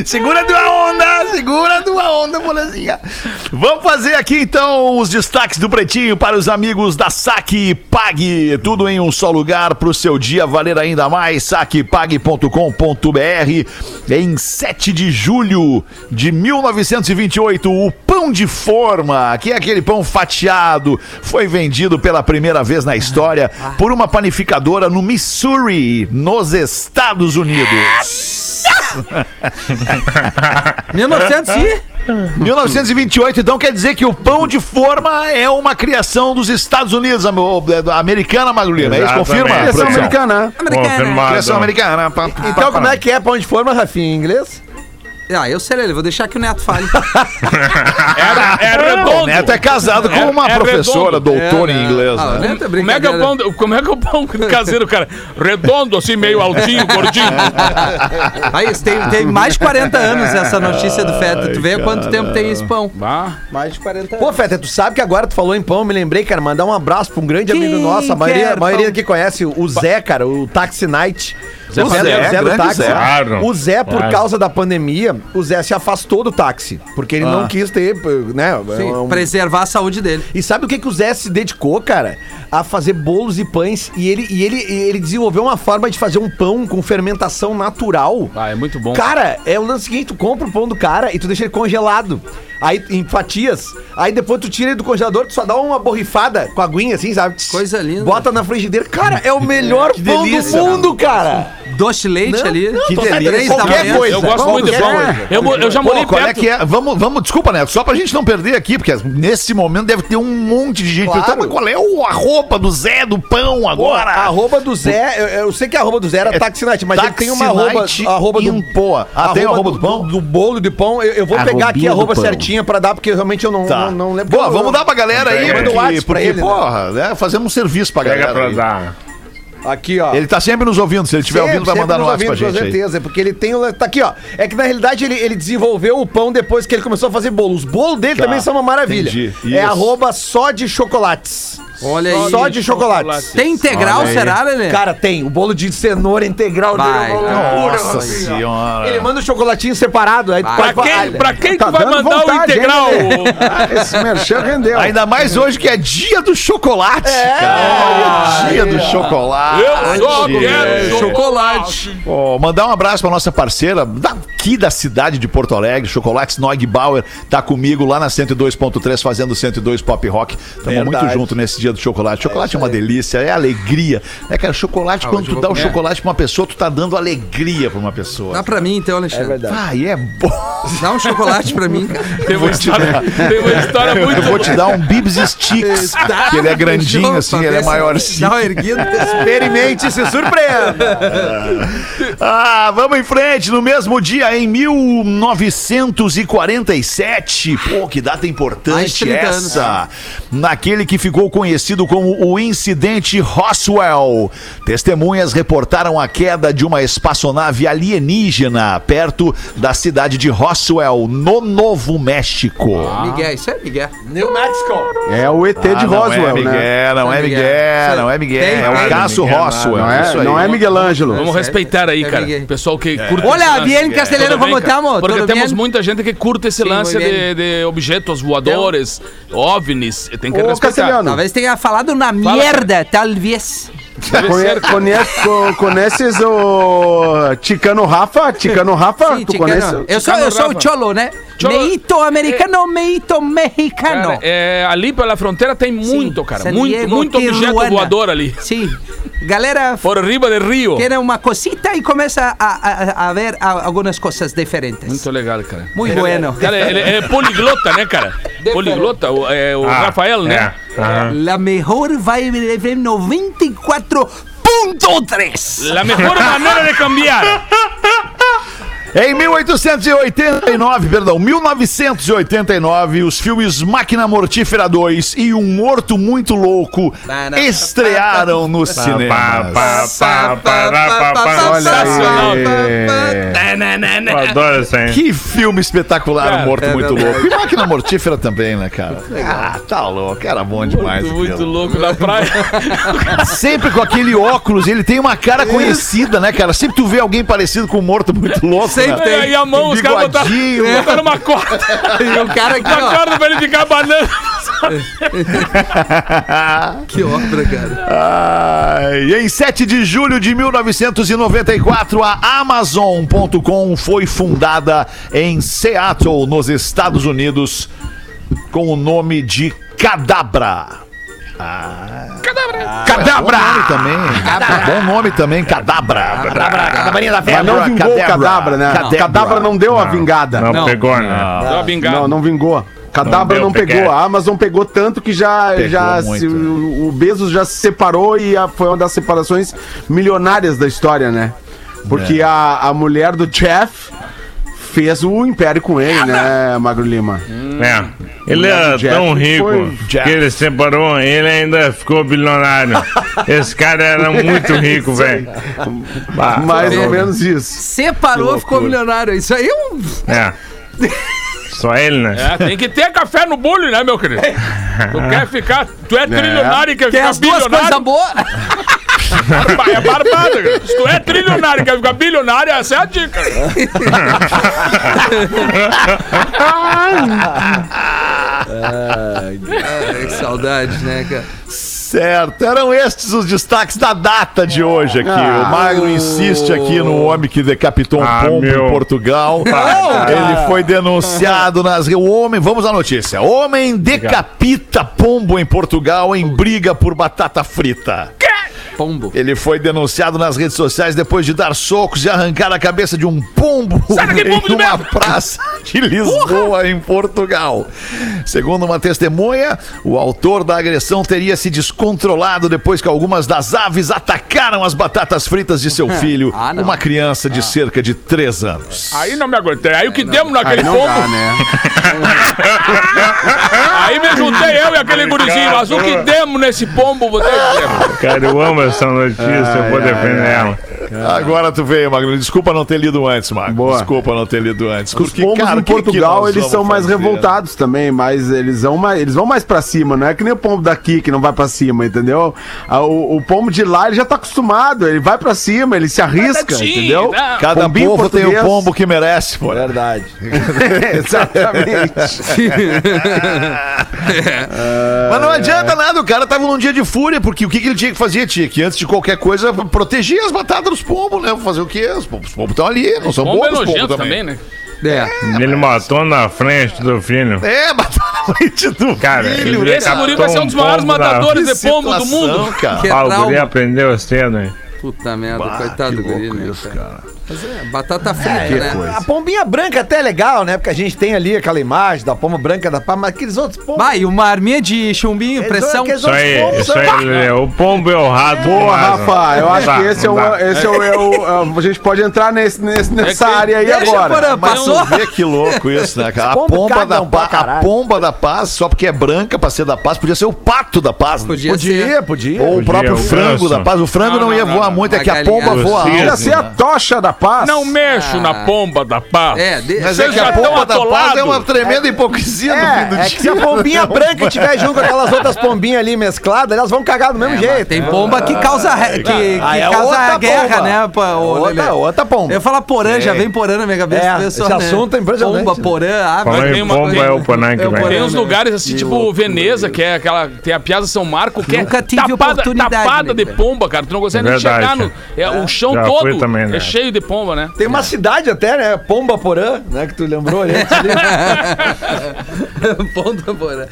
Speaker 3: Segura tua onda, segura a tua onda, Borazinha. Vamos fazer aqui então os destaques do Pretinho para os amigos da Saque Pague. Tudo em um só lugar para o seu dia valer ainda mais. saquepague.com.br. Em 7 de julho de 1928, o pão de forma, que é aquele pão fatiado, foi vendido pela primeira vez na história por uma panificadora no Missouri, nos Estados Unidos. <laughs>
Speaker 2: 1900 e...
Speaker 3: 1928, então quer dizer que o pão de forma é uma criação dos Estados Unidos, é, americana, Magrulina. É isso? Confirma?
Speaker 5: Criação americana, né?
Speaker 2: Americana.
Speaker 3: Criação americana.
Speaker 6: Então, como é que é pão de forma, Rafinha, em inglês?
Speaker 2: Ah, eu sei, Lelê, vou deixar que o Neto fale. <laughs>
Speaker 4: É, é
Speaker 3: O
Speaker 4: redondo.
Speaker 3: Neto é casado com
Speaker 4: É-
Speaker 3: uma
Speaker 4: é
Speaker 3: professora,
Speaker 4: redondo.
Speaker 3: doutora
Speaker 2: É,
Speaker 3: em
Speaker 2: né?
Speaker 3: inglês.
Speaker 2: Ah, o
Speaker 3: né?
Speaker 2: Neto é
Speaker 4: Como é, que é o pão, como é que é o pão caseiro, cara? Redondo, assim, meio altinho, gordinho. <laughs>
Speaker 2: Aí, tem, tem mais de 40 anos essa notícia do Feta. Tu vê há quanto tempo tem esse pão.
Speaker 4: Bah.
Speaker 2: Mais de 40
Speaker 6: Pô, Feta, tu sabe que agora tu falou em pão, eu me lembrei, cara, mandar um abraço pra um grande
Speaker 2: Quem
Speaker 6: amigo nosso, a maioria, a maioria que conhece o Zé, cara, o Taxi Night.
Speaker 4: Zé
Speaker 6: o Zé, o Zé do táxi.
Speaker 3: Zé.
Speaker 7: Claro.
Speaker 6: O Zé, por
Speaker 7: Claro.
Speaker 6: causa da pandemia, o Zé se afastou do táxi. Porque ele não quis ter, né?
Speaker 2: Sim,
Speaker 6: um-
Speaker 2: preservar a saúde dele.
Speaker 6: E sabe o que, que o Zé se dedicou, cara? A fazer bolos e pães. E ele, e ele, e ele desenvolveu uma forma de fazer um pão com fermentação natural.
Speaker 4: Ah, é muito bom.
Speaker 6: Cara, é o lance seguinte: tu compra o pão do cara e tu deixa ele congelado. Aí, em fatias. Aí depois tu tira ele do congelador, tu só dá uma borrifada com a aguinha, assim, sabe?
Speaker 2: Coisa linda.
Speaker 6: Bota na frigideira. Cara, é o melhor <laughs> pão
Speaker 2: delícia.
Speaker 6: do mundo, cara.
Speaker 2: Doce de leite
Speaker 6: Não,
Speaker 2: ali.
Speaker 6: não,
Speaker 2: que delícia.
Speaker 6: qualquer
Speaker 2: tamanho.
Speaker 6: coisa.
Speaker 4: Eu gosto muito de pão. Eu, eu já morei
Speaker 3: Pô, qual é
Speaker 4: perto.
Speaker 3: que é? Vamos, vamos, desculpa, Neto, só pra gente não perder aqui, porque nesse momento deve ter um monte de gente
Speaker 6: Claro.
Speaker 3: perguntando, mas qual é o arroba do Zé do pão
Speaker 6: Pô,
Speaker 3: agora?
Speaker 6: a arroba do Zé, eu, eu sei que a arroba do Zé era
Speaker 3: É
Speaker 6: Taxi Night, mas ele tem uma arroba, arroba do.
Speaker 3: Impoa. Ah, tem a arroba do pão?
Speaker 6: Do, bolo de pão. Eu, eu vou pegar aqui a arroba certinha pra dar, porque realmente eu não,
Speaker 3: Tá.
Speaker 6: não, não lembro.
Speaker 3: Boa,
Speaker 6: Eu-
Speaker 3: vamos dar pra galera aí,
Speaker 7: Manda
Speaker 6: o
Speaker 3: porque,
Speaker 6: WhatsApp pra ele, né?
Speaker 3: porra, né? fazemos um serviço pra
Speaker 7: Pega
Speaker 3: galera.
Speaker 7: pra
Speaker 3: aí.
Speaker 7: dar.
Speaker 6: Aqui, ó.
Speaker 3: Ele tá sempre nos ouvindo, se ele estiver ouvindo, vai mandar no WhatsApp pra gente
Speaker 6: Com
Speaker 3: aí.
Speaker 6: certeza, porque ele tem. Tá aqui, ó. É que na realidade ele, ele desenvolveu o pão depois que ele começou a fazer bolo. Os bolos dele
Speaker 3: Tá,
Speaker 6: também são uma maravilha.
Speaker 3: entendi.
Speaker 6: É
Speaker 3: Isso.
Speaker 6: arroba só de chocolates.
Speaker 2: Olha aí.
Speaker 6: Só de chocolates.
Speaker 2: Tem integral,
Speaker 3: Olha aí.
Speaker 2: será, Lelê?
Speaker 6: Cara, tem. O bolo de cenoura integral
Speaker 2: Vai,
Speaker 6: dele é uma loucura,
Speaker 3: Nossa
Speaker 6: assim, ó.
Speaker 3: senhora.
Speaker 6: Ele manda o chocolatinho separado. Aí tu
Speaker 2: Vai.
Speaker 6: pode
Speaker 4: Pra quem, pra quem
Speaker 5: Tá
Speaker 4: que vai
Speaker 5: dando
Speaker 4: mandar o
Speaker 5: vontade, hein,
Speaker 4: integral?
Speaker 5: Ah, Esse merchan rendeu.
Speaker 3: Ainda mais hoje que é dia do chocolate. cara. dia do chocolate.
Speaker 4: Eu só quero
Speaker 3: É.
Speaker 4: chocolate.
Speaker 3: Mandar um abraço pra nossa parceira daqui da cidade de Porto Alegre, Chocolates Noig Bauer, tá comigo lá na 102.3 fazendo 102 Pop Rock. Tamo
Speaker 6: Verdade.
Speaker 3: muito junto nesse dia do chocolate. Chocolate é, uma delícia, é alegria. É, cara, chocolate, quando
Speaker 2: hoje
Speaker 3: tu dá
Speaker 2: vou
Speaker 3: o
Speaker 2: comer.
Speaker 3: chocolate pra uma pessoa, tu tá dando alegria pra uma pessoa.
Speaker 2: Dá pra mim então, Alexandre.
Speaker 3: Vai, é bom.
Speaker 2: Dá um chocolate pra mim, cara. <laughs>
Speaker 4: Tem uma história, tem uma história muito
Speaker 3: Eu vou te dar um Bibs Sticks, que ele é grandinho assim, ele é
Speaker 2: se
Speaker 3: maiorzinho.
Speaker 2: Dá uma erguida. <laughs>
Speaker 6: Experimente e se surpreenda. <laughs>
Speaker 3: Ah, vamos em frente. No mesmo dia, em 1947, pô, que data importante
Speaker 2: 30
Speaker 3: essa. Naquele que ficou conhecido como o incidente Roswell. Testemunhas reportaram a queda de uma espaçonave alienígena perto da cidade de Roswell, no Novo México.
Speaker 2: Miguel, isso é Miguel.
Speaker 6: New Mexico.
Speaker 5: É o ET de
Speaker 3: Ah, não
Speaker 5: Roswell,
Speaker 3: é Miguel,
Speaker 5: né?
Speaker 3: não é Miguel, não é Miguel,
Speaker 2: Tem,
Speaker 3: é o
Speaker 7: Miguel,
Speaker 3: Roswell.
Speaker 5: Não
Speaker 3: isso
Speaker 5: é,
Speaker 3: aí.
Speaker 5: não é Miguel Ângelo.
Speaker 4: Vamos respeitar aí,
Speaker 2: É
Speaker 4: cara.
Speaker 2: Miguel.
Speaker 4: Pessoal que curte
Speaker 2: Olha,
Speaker 4: esse lance.
Speaker 2: bien
Speaker 4: bem,
Speaker 2: como estamos?
Speaker 4: Porque
Speaker 2: Tudo
Speaker 4: temos
Speaker 2: bien?
Speaker 4: muita gente que curte esse
Speaker 2: Sim,
Speaker 4: lance de, de objetos voadores, ovnis. Tem que respeitar.
Speaker 5: Castelhano.
Speaker 2: Talvez tenha falado na merda, talvez.
Speaker 5: Conhe- conhece- co- conheces o Ticano Rafa? Ticano Rafa?
Speaker 2: Sim,
Speaker 5: tu
Speaker 2: chicano.
Speaker 5: conhece?
Speaker 2: Eu sou, eu sou o Cholo, né?
Speaker 4: Cholo-
Speaker 2: Meito americano, meito mexicano.
Speaker 4: Cara, é, ali pela fronteira tem muito,
Speaker 2: Sim,
Speaker 4: cara. Muito,
Speaker 2: Diego,
Speaker 4: muito objeto
Speaker 2: Tijuana.
Speaker 4: voador ali.
Speaker 2: Sim. Galera
Speaker 4: Por riba de rio.
Speaker 2: tiene uma cosita e começa a, a, a ver a- algumas coisas diferentes.
Speaker 4: Muito legal, cara.
Speaker 2: Muito bueno.
Speaker 4: Cara, ele é poliglota, né, cara? Poliglota, o, é, o
Speaker 7: Ah,
Speaker 4: Rafael, né?
Speaker 7: É. Aham.
Speaker 2: La mejor vibe de 94.3.
Speaker 4: La mejor maneira de cambiar. <laughs>
Speaker 3: Em 1889, perdão, 1989, os filmes Máquina Mortífera 2 e Um Morto Muito Louco estrearam
Speaker 7: pá, pá.
Speaker 5: Olha
Speaker 4: Sensacional.
Speaker 5: aí.
Speaker 3: Que filme espetacular, Um Morto
Speaker 2: é
Speaker 3: Muito. Louco. E Máquina Mortífera também, né, cara? Ah, tá louco, era bom demais.
Speaker 4: Muito, muito louco na praia. <laughs>
Speaker 3: Sempre com aquele óculos, ele tem uma cara conhecida, né, cara? Sempre tu vê alguém parecido com um morto muito louco.
Speaker 2: Sempre
Speaker 3: né?
Speaker 2: tem.
Speaker 4: E a mão, os caras botaram,
Speaker 3: Bigodinho.
Speaker 4: botaram uma corda. <laughs>
Speaker 2: E o cara aqui,
Speaker 4: Uma
Speaker 2: ó.
Speaker 4: corda pra ele ficar banando. <laughs>
Speaker 2: Que obra, cara.
Speaker 3: Ai, e em 7 de julho de 1994, a Amazon.com foi fundada em Seattle, nos Estados Unidos, com o nome de Cadabra. Cadabra! Cadabra! Bom nome também. Bom nome também, Cadabra.
Speaker 5: Mas não vingou o Cadabra, né?
Speaker 3: Cadabra.
Speaker 5: Cadabra não deu a vingada.
Speaker 7: Não,
Speaker 2: Não.
Speaker 7: pegou, né?
Speaker 4: Deu uma bingada.
Speaker 5: Não, não vingou. Cadabra
Speaker 7: Não
Speaker 5: não,
Speaker 7: deu,
Speaker 5: pegou.
Speaker 7: peguei.
Speaker 5: A Amazon pegou tanto que já,
Speaker 3: Pegou
Speaker 5: já
Speaker 3: muito,
Speaker 5: se- o, o Bezos já se separou e a- foi uma das separações milionárias da história, né? Porque
Speaker 3: É.
Speaker 5: a, a mulher do Jeff fez o império com ele, né, <laughs> Magro Lima?
Speaker 7: É. Ele era
Speaker 5: Jeff
Speaker 7: tão rico que ele separou, ele ainda ficou bilionário. <laughs> Esse cara era muito rico, velho.
Speaker 5: Mais ou menos isso.
Speaker 2: Separou, ficou milionário. Isso aí é um.
Speaker 7: É. Só ele, né?
Speaker 4: É, tem que ter café no bolho, né, meu querido? <laughs> Tu quer ficar. Tu é trilionário e quer
Speaker 2: Tem
Speaker 4: ficar
Speaker 2: as duas coisas
Speaker 4: bilionário.
Speaker 2: boas.
Speaker 4: Barba- É barbada, cara. Se tu é trilionário e quer ficar bilionário, essa é a dica.
Speaker 2: Ai, que saudade, né, cara?
Speaker 3: Certo, eram estes os destaques da data de hoje aqui.
Speaker 5: Ah.
Speaker 3: o Magro insiste aqui no homem que decapitou um
Speaker 7: Ah,
Speaker 3: pombo
Speaker 7: meu.
Speaker 3: em Portugal. Ele foi denunciado nas. O homem, vamos à notícia. Homem decapita pombo em Portugal em briga por batata frita.
Speaker 2: Pombo.
Speaker 3: Ele foi denunciado nas redes sociais depois de dar socos e arrancar a cabeça de um pombo em uma praça de Lisboa, em Portugal. Segundo uma testemunha, o autor da agressão teria se descontrolado depois que algumas das aves atacaram as batatas fritas de seu <laughs> filho,
Speaker 2: Ah,
Speaker 3: uma criança de cerca de 3 anos.
Speaker 4: Aí não me aguentei. Aí o que demos naquele
Speaker 5: Aí não
Speaker 4: pombo.
Speaker 5: dá, né?
Speaker 4: Aí me juntei eu e aquele gurizinho. Mas o que <laughs> demos nesse pombo, dizer.
Speaker 7: Cara, eu amo essa notícia, eu vou defender ela.
Speaker 3: Agora tu veio, Magno. Desculpa não ter lido antes, Magno.
Speaker 5: Boa.
Speaker 3: Desculpa não ter lido antes.
Speaker 5: Os pombos
Speaker 3: cara,
Speaker 5: em
Speaker 3: o que que
Speaker 5: Portugal, eles são mais
Speaker 3: fazer?
Speaker 5: revoltados também, mas eles vão mais, eles vão mais pra cima, não é que nem o pombo daqui que não vai pra cima, entendeu? Ah, O, o pombo de lá, ele já tá acostumado, ele vai pra cima, ele se arrisca,
Speaker 4: Batatinha,
Speaker 5: entendeu?
Speaker 4: né?
Speaker 3: Cada
Speaker 5: Pombinho
Speaker 3: povo tem o
Speaker 5: português.
Speaker 3: pombo que merece, pô.
Speaker 6: Verdade. <laughs> <laughs>
Speaker 5: Exatamente. <laughs>
Speaker 3: Mas não adianta nada, o cara tava num dia de fúria, porque o que, que ele tinha que fazer? Tinha que, antes de qualquer coisa, proteger as batatas dos pombos, né? Fazer o quê? Os pombos estão ali, não são
Speaker 4: Pombo é
Speaker 3: bons os pombos
Speaker 4: nojento
Speaker 3: também.
Speaker 4: também, né?
Speaker 2: É.
Speaker 7: Ele matou na frente do filho.
Speaker 3: É, matar na frente do
Speaker 7: Cara,
Speaker 3: filho.
Speaker 7: ele
Speaker 4: Esse guri vai ser um dos maiores matadores de pombo do mundo.
Speaker 3: cara.
Speaker 7: Ah, o guri aprendeu cedo, hein?
Speaker 2: Puta merda,
Speaker 3: Bah,
Speaker 2: coitado do guri, né? cara?
Speaker 3: cara.
Speaker 2: Mas é, batata frita, né?
Speaker 6: A pombinha branca até é legal, né? Porque a gente tem ali aquela imagem da pomba branca da pá, mas aqueles outros pombos.
Speaker 2: Vai, uma arminha de chumbinho, pressão.
Speaker 6: aqueles
Speaker 7: Isso aí,
Speaker 6: pombos
Speaker 7: isso
Speaker 6: são-
Speaker 7: aí, Lelê, o pombo é o rato.
Speaker 5: Boa. Rafa, eu acho que esse é o, esse é o, <laughs> é o- A gente pode entrar nesse, nesse- nessa
Speaker 4: que-
Speaker 5: área aí
Speaker 2: Deixa,
Speaker 5: agora.
Speaker 2: Porã,
Speaker 3: Mas
Speaker 2: passou?
Speaker 3: tu vê que louco isso, né, cara? A
Speaker 6: pombo
Speaker 3: pomba, da
Speaker 6: cagam pra
Speaker 3: paz, a
Speaker 6: caralho.
Speaker 3: pomba da paz, só porque é branca pra ser da paz, podia ser o pato da paz. né?
Speaker 2: Podia,
Speaker 6: Podia,
Speaker 2: ser.
Speaker 6: podia.
Speaker 3: Ou o
Speaker 7: Podia,
Speaker 3: próprio
Speaker 7: o
Speaker 3: frango
Speaker 7: ganso.
Speaker 3: da paz. O frango
Speaker 4: Não,
Speaker 3: não, ia
Speaker 4: não,
Speaker 3: voar
Speaker 4: não,
Speaker 3: muito, é que a pomba voa.
Speaker 5: Podia ser a
Speaker 3: né?
Speaker 5: tocha da paz?
Speaker 4: Não mexo na pomba da paz.
Speaker 2: É, de-
Speaker 3: Mas é que a pomba da paz é uma tremenda hipocrisia no fim do
Speaker 6: É, é
Speaker 3: dia.
Speaker 6: que se a pombinha <laughs> branca estiver junto com aquelas outras pombinhas ali mescladas, elas vão cagar do mesmo jeito.
Speaker 2: Tem pomba que causa, que, que
Speaker 6: Ah, é
Speaker 2: causa
Speaker 6: outra
Speaker 2: guerra,
Speaker 6: pomba.
Speaker 2: né?
Speaker 6: outra, outra pomba.
Speaker 2: Eu falar porã, já vem porã na minha cabeça.
Speaker 6: É,
Speaker 2: vê
Speaker 6: esse assunto é impressionante,
Speaker 2: Pomba,
Speaker 6: né?
Speaker 2: porã, ave.
Speaker 7: Falando
Speaker 4: tem uma-
Speaker 7: pomba, é o Panã que
Speaker 2: é
Speaker 7: vem.
Speaker 4: Tem uns
Speaker 2: né?
Speaker 4: lugares assim, tipo Veneza, que é aquela. Tem a Piazza São Marco, que
Speaker 2: Nunca
Speaker 4: é
Speaker 2: tive
Speaker 4: tapada,
Speaker 2: oportunidade,
Speaker 4: tapada de
Speaker 2: né?
Speaker 4: pomba, cara. Tu não consegue nem chegar no. É, o chão todo
Speaker 7: né?
Speaker 4: é cheio de pomba, né?
Speaker 6: Tem uma cidade até, né? Pomba Porã, né? Que tu lembrou ali. <laughs>
Speaker 2: Pomba, porã.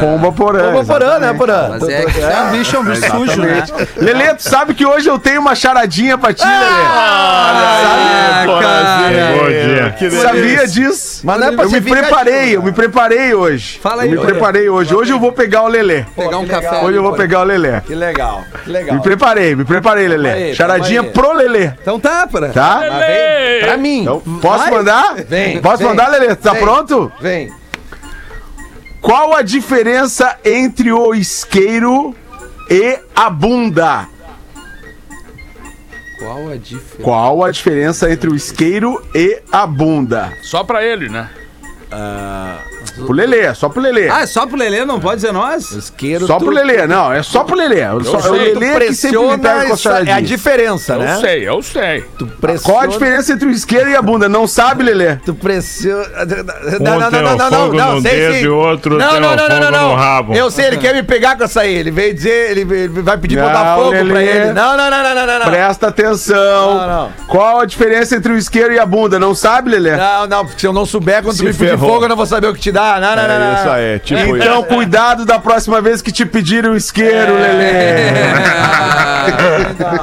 Speaker 5: Pomba porã.
Speaker 6: Pomba Porã, né, Porã?
Speaker 2: Mas é, é um bicho, é um bicho sujo, né?
Speaker 5: Lelê, tu sabe que hoje eu tenho uma charadinha pra ti,
Speaker 2: Ah, cara.
Speaker 7: Bom dia.
Speaker 5: Lelê. Sabia disso?
Speaker 6: Mas não é pra
Speaker 5: eu me preparei,
Speaker 6: vingativo,
Speaker 5: eu me preparei hoje.
Speaker 2: Fala aí,
Speaker 5: Eu me
Speaker 2: olha.
Speaker 5: preparei hoje. Hoje eu vou pegar o Lelê.
Speaker 2: Pegar um café.
Speaker 5: Hoje eu vou pegar o Lelê.
Speaker 6: Que legal, que legal.
Speaker 5: Me preparei, me preparei, Lelê. Charadinha pro Lelê,
Speaker 2: Então tá, porã.
Speaker 5: tá?
Speaker 4: Lelê!
Speaker 6: Pra mim.
Speaker 5: Então, posso
Speaker 2: Vai?
Speaker 5: mandar?
Speaker 6: Vem,
Speaker 5: Posso
Speaker 6: vem,
Speaker 5: mandar, Lelê? Tá
Speaker 6: vem.
Speaker 5: pronto?
Speaker 6: Vem.
Speaker 5: Qual a diferença entre o isqueiro e a bunda?
Speaker 2: Qual a diferença?
Speaker 5: Qual a diferença entre o isqueiro e a bunda?
Speaker 4: Só pra ele, né?
Speaker 5: Pro Lelê, só pro Lelê.
Speaker 2: Ah, é só pro Lelê, não pode dizer nós?
Speaker 6: Isqueiro.
Speaker 5: Só pro Lelê, não, é só pro Lelê. Só, é o
Speaker 4: sei,
Speaker 5: Lelê que sempre me pega com a
Speaker 6: é a diferença,
Speaker 4: Eu
Speaker 6: né?
Speaker 4: sei, eu sei.
Speaker 6: Tu pressiona.
Speaker 5: Qual a diferença entre o isqueiro e a bunda? Não sabe, Lelê?
Speaker 6: Tu pressiona.
Speaker 7: Um
Speaker 6: Não, não, não, não, não,
Speaker 7: fogo
Speaker 6: não,
Speaker 7: no
Speaker 6: sei sim.
Speaker 7: outro
Speaker 6: Não, não, não, não, não, não.
Speaker 7: rabo.
Speaker 6: Eu sei, ele quer me pegar com essa aí. Ele veio dizer, ele vai pedir pra botar
Speaker 5: Não,
Speaker 6: fogo pra
Speaker 5: Lelê.
Speaker 6: ele. Não, não, não, não, não, não. não.
Speaker 5: Presta atenção.
Speaker 6: Não, não.
Speaker 5: Qual a diferença entre o isqueiro e a bunda? Não sabe, Lelê?
Speaker 6: Não, não, porque se eu não souber quando
Speaker 3: Se
Speaker 6: tu me pedir fogo, eu não vou saber o que te dá. Não, não, não, não.
Speaker 3: É isso aí, tipo isso.
Speaker 5: Então, cuidado da próxima vez que te pedirem o isqueiro, Lelê. <laughs>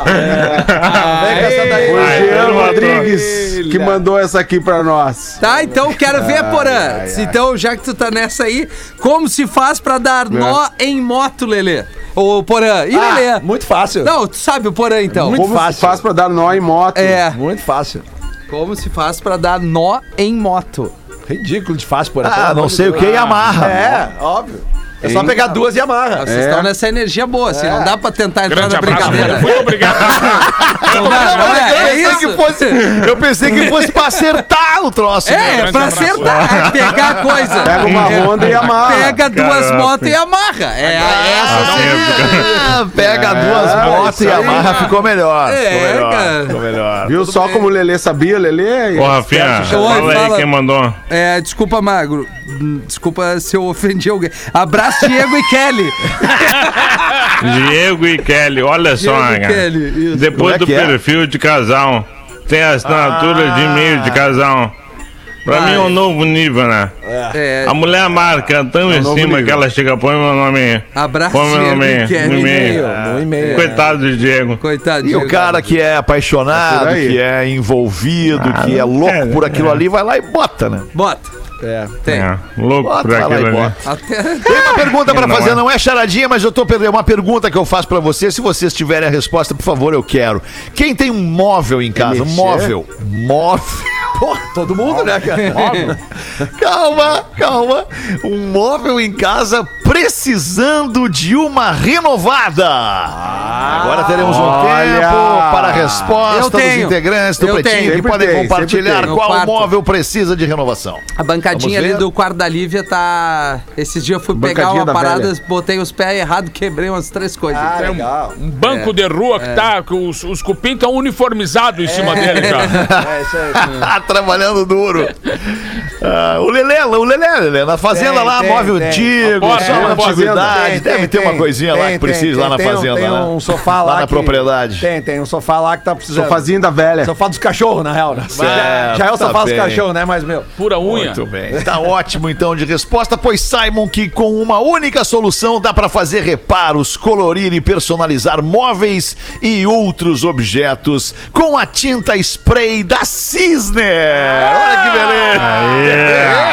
Speaker 6: Vem com essa daí.
Speaker 5: O
Speaker 7: Ai,
Speaker 5: Jean
Speaker 7: pelo
Speaker 5: Rodrigues que mandou essa aqui pra nós.
Speaker 2: Tá, então quero ver, Porã. Então, já que tu tá nessa aí, como se faz pra dar nó em moto, Lelê? Ô, Porã. E
Speaker 6: Ah,
Speaker 2: Lelê?
Speaker 6: muito fácil.
Speaker 2: Não, tu sabe o Porã, então.
Speaker 6: Muito
Speaker 5: Como
Speaker 6: fácil.
Speaker 5: se faz pra dar nó em moto?
Speaker 2: É,
Speaker 6: Muito fácil.
Speaker 2: como se faz pra dar nó em moto?
Speaker 6: Ridículo de fácil por
Speaker 3: Ah, não sei o que e amarra.
Speaker 6: É, óbvio. É só pegar duas e amarra.
Speaker 2: Vocês estão nessa energia boa, assim, não dá pra tentar entrar
Speaker 4: Grande
Speaker 2: na
Speaker 4: abraço,
Speaker 2: brincadeira.
Speaker 4: Muito obrigado. <laughs>
Speaker 2: Não dá, não é? É
Speaker 3: eu, pensei
Speaker 2: isso?
Speaker 3: que fosse, eu pensei que fosse pra acertar o troço.
Speaker 2: É,
Speaker 3: né?
Speaker 2: é pra
Speaker 4: abraço.
Speaker 2: acertar, é pegar a coisa.
Speaker 5: Pega uma
Speaker 2: É,
Speaker 5: Honda e amarra.
Speaker 2: Pega duas motos e amarra. É, essa seria.
Speaker 3: Ah, pega duas
Speaker 5: É,
Speaker 3: motos e amarra, ficou melhor.
Speaker 2: É,
Speaker 3: ficou melhor.
Speaker 2: cara.
Speaker 3: Ficou melhor.
Speaker 5: Viu só como o Lelê sabia? Lelê?
Speaker 7: Ô, Rafinha, fala aí quem mandou.
Speaker 2: É, desculpa, Magro. Desculpa se eu ofendi alguém. Abraço, Diego e Kelly.
Speaker 7: Diego e Kelly, olha só,
Speaker 2: Diego e
Speaker 7: cara.
Speaker 2: Kelly,
Speaker 7: Depois
Speaker 3: é
Speaker 7: do
Speaker 3: é?
Speaker 7: perfil de casal, tem a assinatura de e-mail de casal. Pra
Speaker 2: Vai.
Speaker 7: mim é um novo nível, né?
Speaker 2: É,
Speaker 7: A mulher marca tão em
Speaker 5: novo
Speaker 7: cima
Speaker 5: nível.
Speaker 7: que ela chega, põe meu nome aí.
Speaker 2: Abraço,
Speaker 7: Põe meu nome no e-mail.
Speaker 6: No e-mail.
Speaker 7: Coitado do Diego.
Speaker 2: Coitado,
Speaker 3: E o cara que é apaixonado,
Speaker 5: aí.
Speaker 3: que é envolvido,
Speaker 7: Ah,
Speaker 3: que é louco por aquilo
Speaker 7: é.
Speaker 3: ali, vai lá e bota, né?
Speaker 2: Bota.
Speaker 6: É.
Speaker 2: Tem.
Speaker 7: É, louco
Speaker 3: Bota, lá
Speaker 7: aquilo
Speaker 3: e
Speaker 7: ali.
Speaker 3: bota.
Speaker 2: Até...
Speaker 3: Tem uma pergunta pra
Speaker 7: Não
Speaker 3: fazer,
Speaker 7: é.
Speaker 3: não é charadinha, mas eu tô perdendo. Uma pergunta que eu faço pra você. Se vocês tiverem a resposta, por favor, eu quero. Quem tem um móvel em casa? Um
Speaker 5: Mexer?
Speaker 3: móvel. Móvel.
Speaker 6: Pô, todo mundo, né, cara?
Speaker 3: Calma, calma. Um móvel em casa precisando de uma renovada. Agora teremos um
Speaker 5: olha.
Speaker 3: tempo para a resposta dos integrantes do
Speaker 2: Eu
Speaker 3: Pretinho
Speaker 2: tenho.
Speaker 3: que
Speaker 5: Sempre
Speaker 3: podem
Speaker 5: tem,
Speaker 3: compartilhar
Speaker 5: sempre
Speaker 2: tem.
Speaker 3: qual
Speaker 2: No quarto.
Speaker 3: móvel precisa de renovação.
Speaker 2: A bancadinha
Speaker 3: Vamos
Speaker 2: ali
Speaker 3: ver?
Speaker 2: do quarto da Lívia tá. Esses dias eu fui pegar
Speaker 5: Bancadinha
Speaker 2: uma
Speaker 5: da
Speaker 2: parada,
Speaker 5: velha.
Speaker 2: botei os pés errados, quebrei umas três coisas.
Speaker 6: Ah, legal.
Speaker 4: Um banco de rua que tá. Que os, os cupim estão uniformizados em cima dele já. <laughs>
Speaker 6: É isso aí. <laughs>
Speaker 3: Trabalhando duro. Ah, o Lelê, o Lelê, Lelê, na fazenda
Speaker 6: Tem,
Speaker 3: lá,
Speaker 6: tem,
Speaker 3: móvel
Speaker 6: tem.
Speaker 3: antigo,
Speaker 4: Aposto,
Speaker 3: só uma antiguidade.
Speaker 6: Tem,
Speaker 3: Deve
Speaker 6: tem,
Speaker 3: ter uma
Speaker 6: tem.
Speaker 3: coisinha lá
Speaker 6: Tem,
Speaker 3: que precisa
Speaker 6: tem,
Speaker 3: lá na
Speaker 6: tem um-
Speaker 3: fazenda.
Speaker 6: Tem
Speaker 3: né?
Speaker 6: um sofá lá.
Speaker 3: Lá na
Speaker 6: que-
Speaker 3: propriedade.
Speaker 6: Tem, tem um sofá lá que tá precisando.
Speaker 5: Sofazinho da velha.
Speaker 6: Sofá dos cachorros, na real, né? Mas já,
Speaker 3: Certo,
Speaker 6: já é o
Speaker 3: tá
Speaker 6: sofá dos cachorros, né? Mas, meu.
Speaker 4: Pura unha.
Speaker 3: Muito bem. Tá ótimo então de resposta, pois saibam que com uma única solução dá pra fazer reparos, colorir e personalizar móveis e outros objetos com a tinta spray da Cisner. Olha que beleza!
Speaker 4: É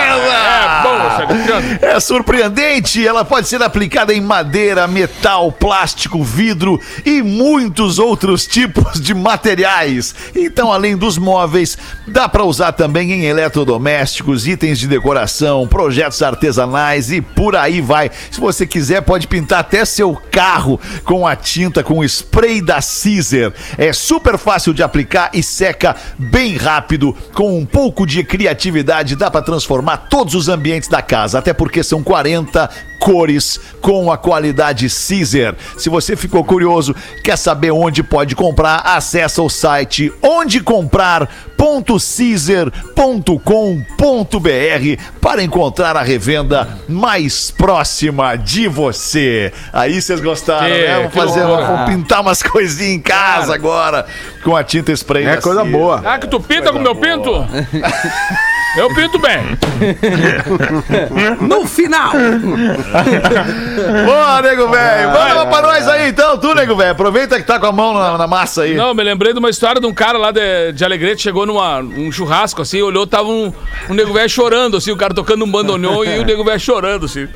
Speaker 4: Alexandre.
Speaker 3: É surpreendente, ela pode ser aplicada em madeira, metal, plástico, vidro e muitos outros tipos de materiais. Então, além dos móveis, dá para usar também em eletrodomésticos, itens de decoração, projetos artesanais e por aí vai. Se você quiser, pode pintar até seu carro com a tinta com spray da Caesar. É super fácil de aplicar e seca bem rápido. Com um pouco de criatividade, dá para transformar todos os ambientes da casa, até porque são 40 cores com a qualidade Caesar. Se você ficou curioso, quer saber onde pode comprar, acessa o site ondecomprar.caesar.com.br para encontrar a revenda mais próxima de você. Aí vocês gostaram,
Speaker 4: Que-
Speaker 3: né? Vamos fazer, vamos pintar umas coisinhas em casa agora com a tinta spray.
Speaker 5: É coisa
Speaker 3: Caesar.
Speaker 5: boa.
Speaker 4: Ah, que tu pinta com o meu pinto? <laughs> Eu pinto bem.
Speaker 2: No final!
Speaker 3: Boa, nego velho. Manda uma pra nós aí então, tu, nego velho. Aproveita que tá com a mão na, na massa aí.
Speaker 4: Não, me lembrei de uma história de um cara lá de, de Alegrete, chegou numa um churrasco, assim, olhou, tava um, um nego velho chorando, assim, o cara tocando um bandoneon e o nego velho chorando, assim.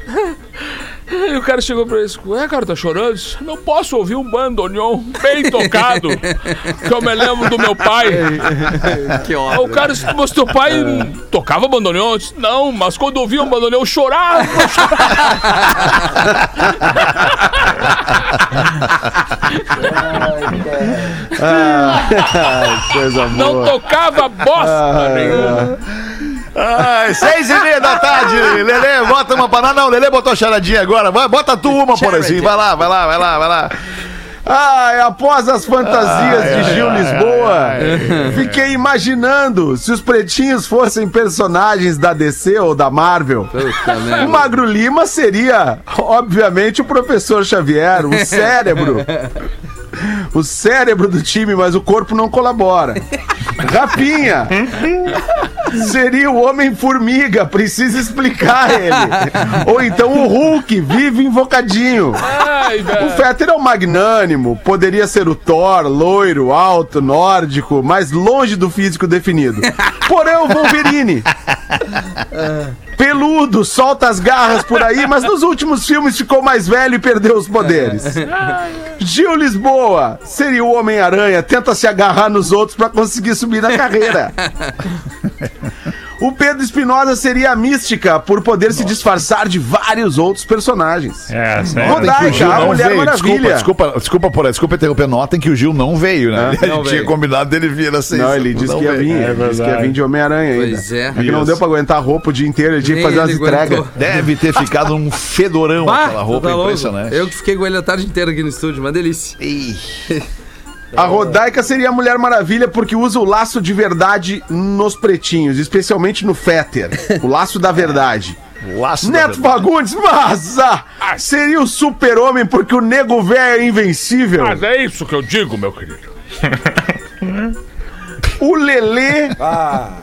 Speaker 4: <laughs> E o cara chegou pra ele, ué, cara, tá chorando? Eu disse, Não posso ouvir um bandoneon bem tocado, <laughs> que eu me lembro do meu pai. <laughs>
Speaker 2: Que ótimo.
Speaker 4: o cara disse, mas teu pai tocava bandoneon? Eu disse, não, mas quando ouvia um bandoneon, eu chorava.
Speaker 5: Coisa
Speaker 4: Não
Speaker 5: boa.
Speaker 4: tocava bosta nenhuma.
Speaker 3: Ai, seis e meia da tarde. Lelê, bota uma pra nós. Não, Lelê botou charadinha agora. Vai, bota tu uma, por assim. Vai lá, vai lá, vai lá, vai lá.
Speaker 5: Ai, após as fantasias de Gil Lisboa, fiquei imaginando se os pretinhos fossem personagens da DC ou da Marvel. O Magro Lima seria, obviamente, o professor Xavier, o cérebro. O cérebro do time, mas o corpo não colabora. Rapinha seria o Homem-Formiga, precisa explicar ele. Ou então o Hulk, vive invocadinho.
Speaker 4: Ai,
Speaker 5: O. Fetter é o magnânimo, poderia ser o Thor, loiro, alto, nórdico, mas longe do físico definido. Porém, o Wolverine. Peludo, solta as garras por aí, mas nos últimos filmes ficou mais velho e perdeu os poderes. Gil Lisboa seria o Homem-Aranha, tenta se agarrar nos outros pra conseguir subir na carreira. <laughs> O Pedro Espinosa seria a mística por poder se disfarçar de vários outros personagens.
Speaker 7: É, sério.
Speaker 5: Rodaica,
Speaker 3: o Gil
Speaker 5: a
Speaker 3: não
Speaker 5: Mulher
Speaker 3: veio. Desculpa,
Speaker 5: Maravilha.
Speaker 3: desculpa, desculpa, por, desculpa interromper. Notem que o Gil não veio, né? a gente tinha combinado dele vir na seis.
Speaker 5: Não, ele disse que ia vir.
Speaker 7: É
Speaker 5: ele disse que ia vir de Homem-Aranha ainda.
Speaker 2: Pois é.
Speaker 5: que não deu pra aguentar a roupa o dia inteiro, ele tinha que fazer umas entregas.
Speaker 3: Deve ter ficado um fedorão
Speaker 2: Bah,
Speaker 3: aquela roupa
Speaker 2: tá
Speaker 3: impressionante.
Speaker 2: Eu que fiquei com ele a tarde inteira aqui no estúdio, uma delícia.
Speaker 5: A Rodaica seria a Mulher Maravilha porque usa o laço de verdade nos pretinhos, especialmente no Fetter. O laço da verdade. <laughs>
Speaker 3: Laço
Speaker 5: Neto. Fagundes, mas ah, seria o super-homem porque o nego velho é invencível.
Speaker 4: Mas é isso que eu digo, meu querido. <laughs>
Speaker 5: O Lelê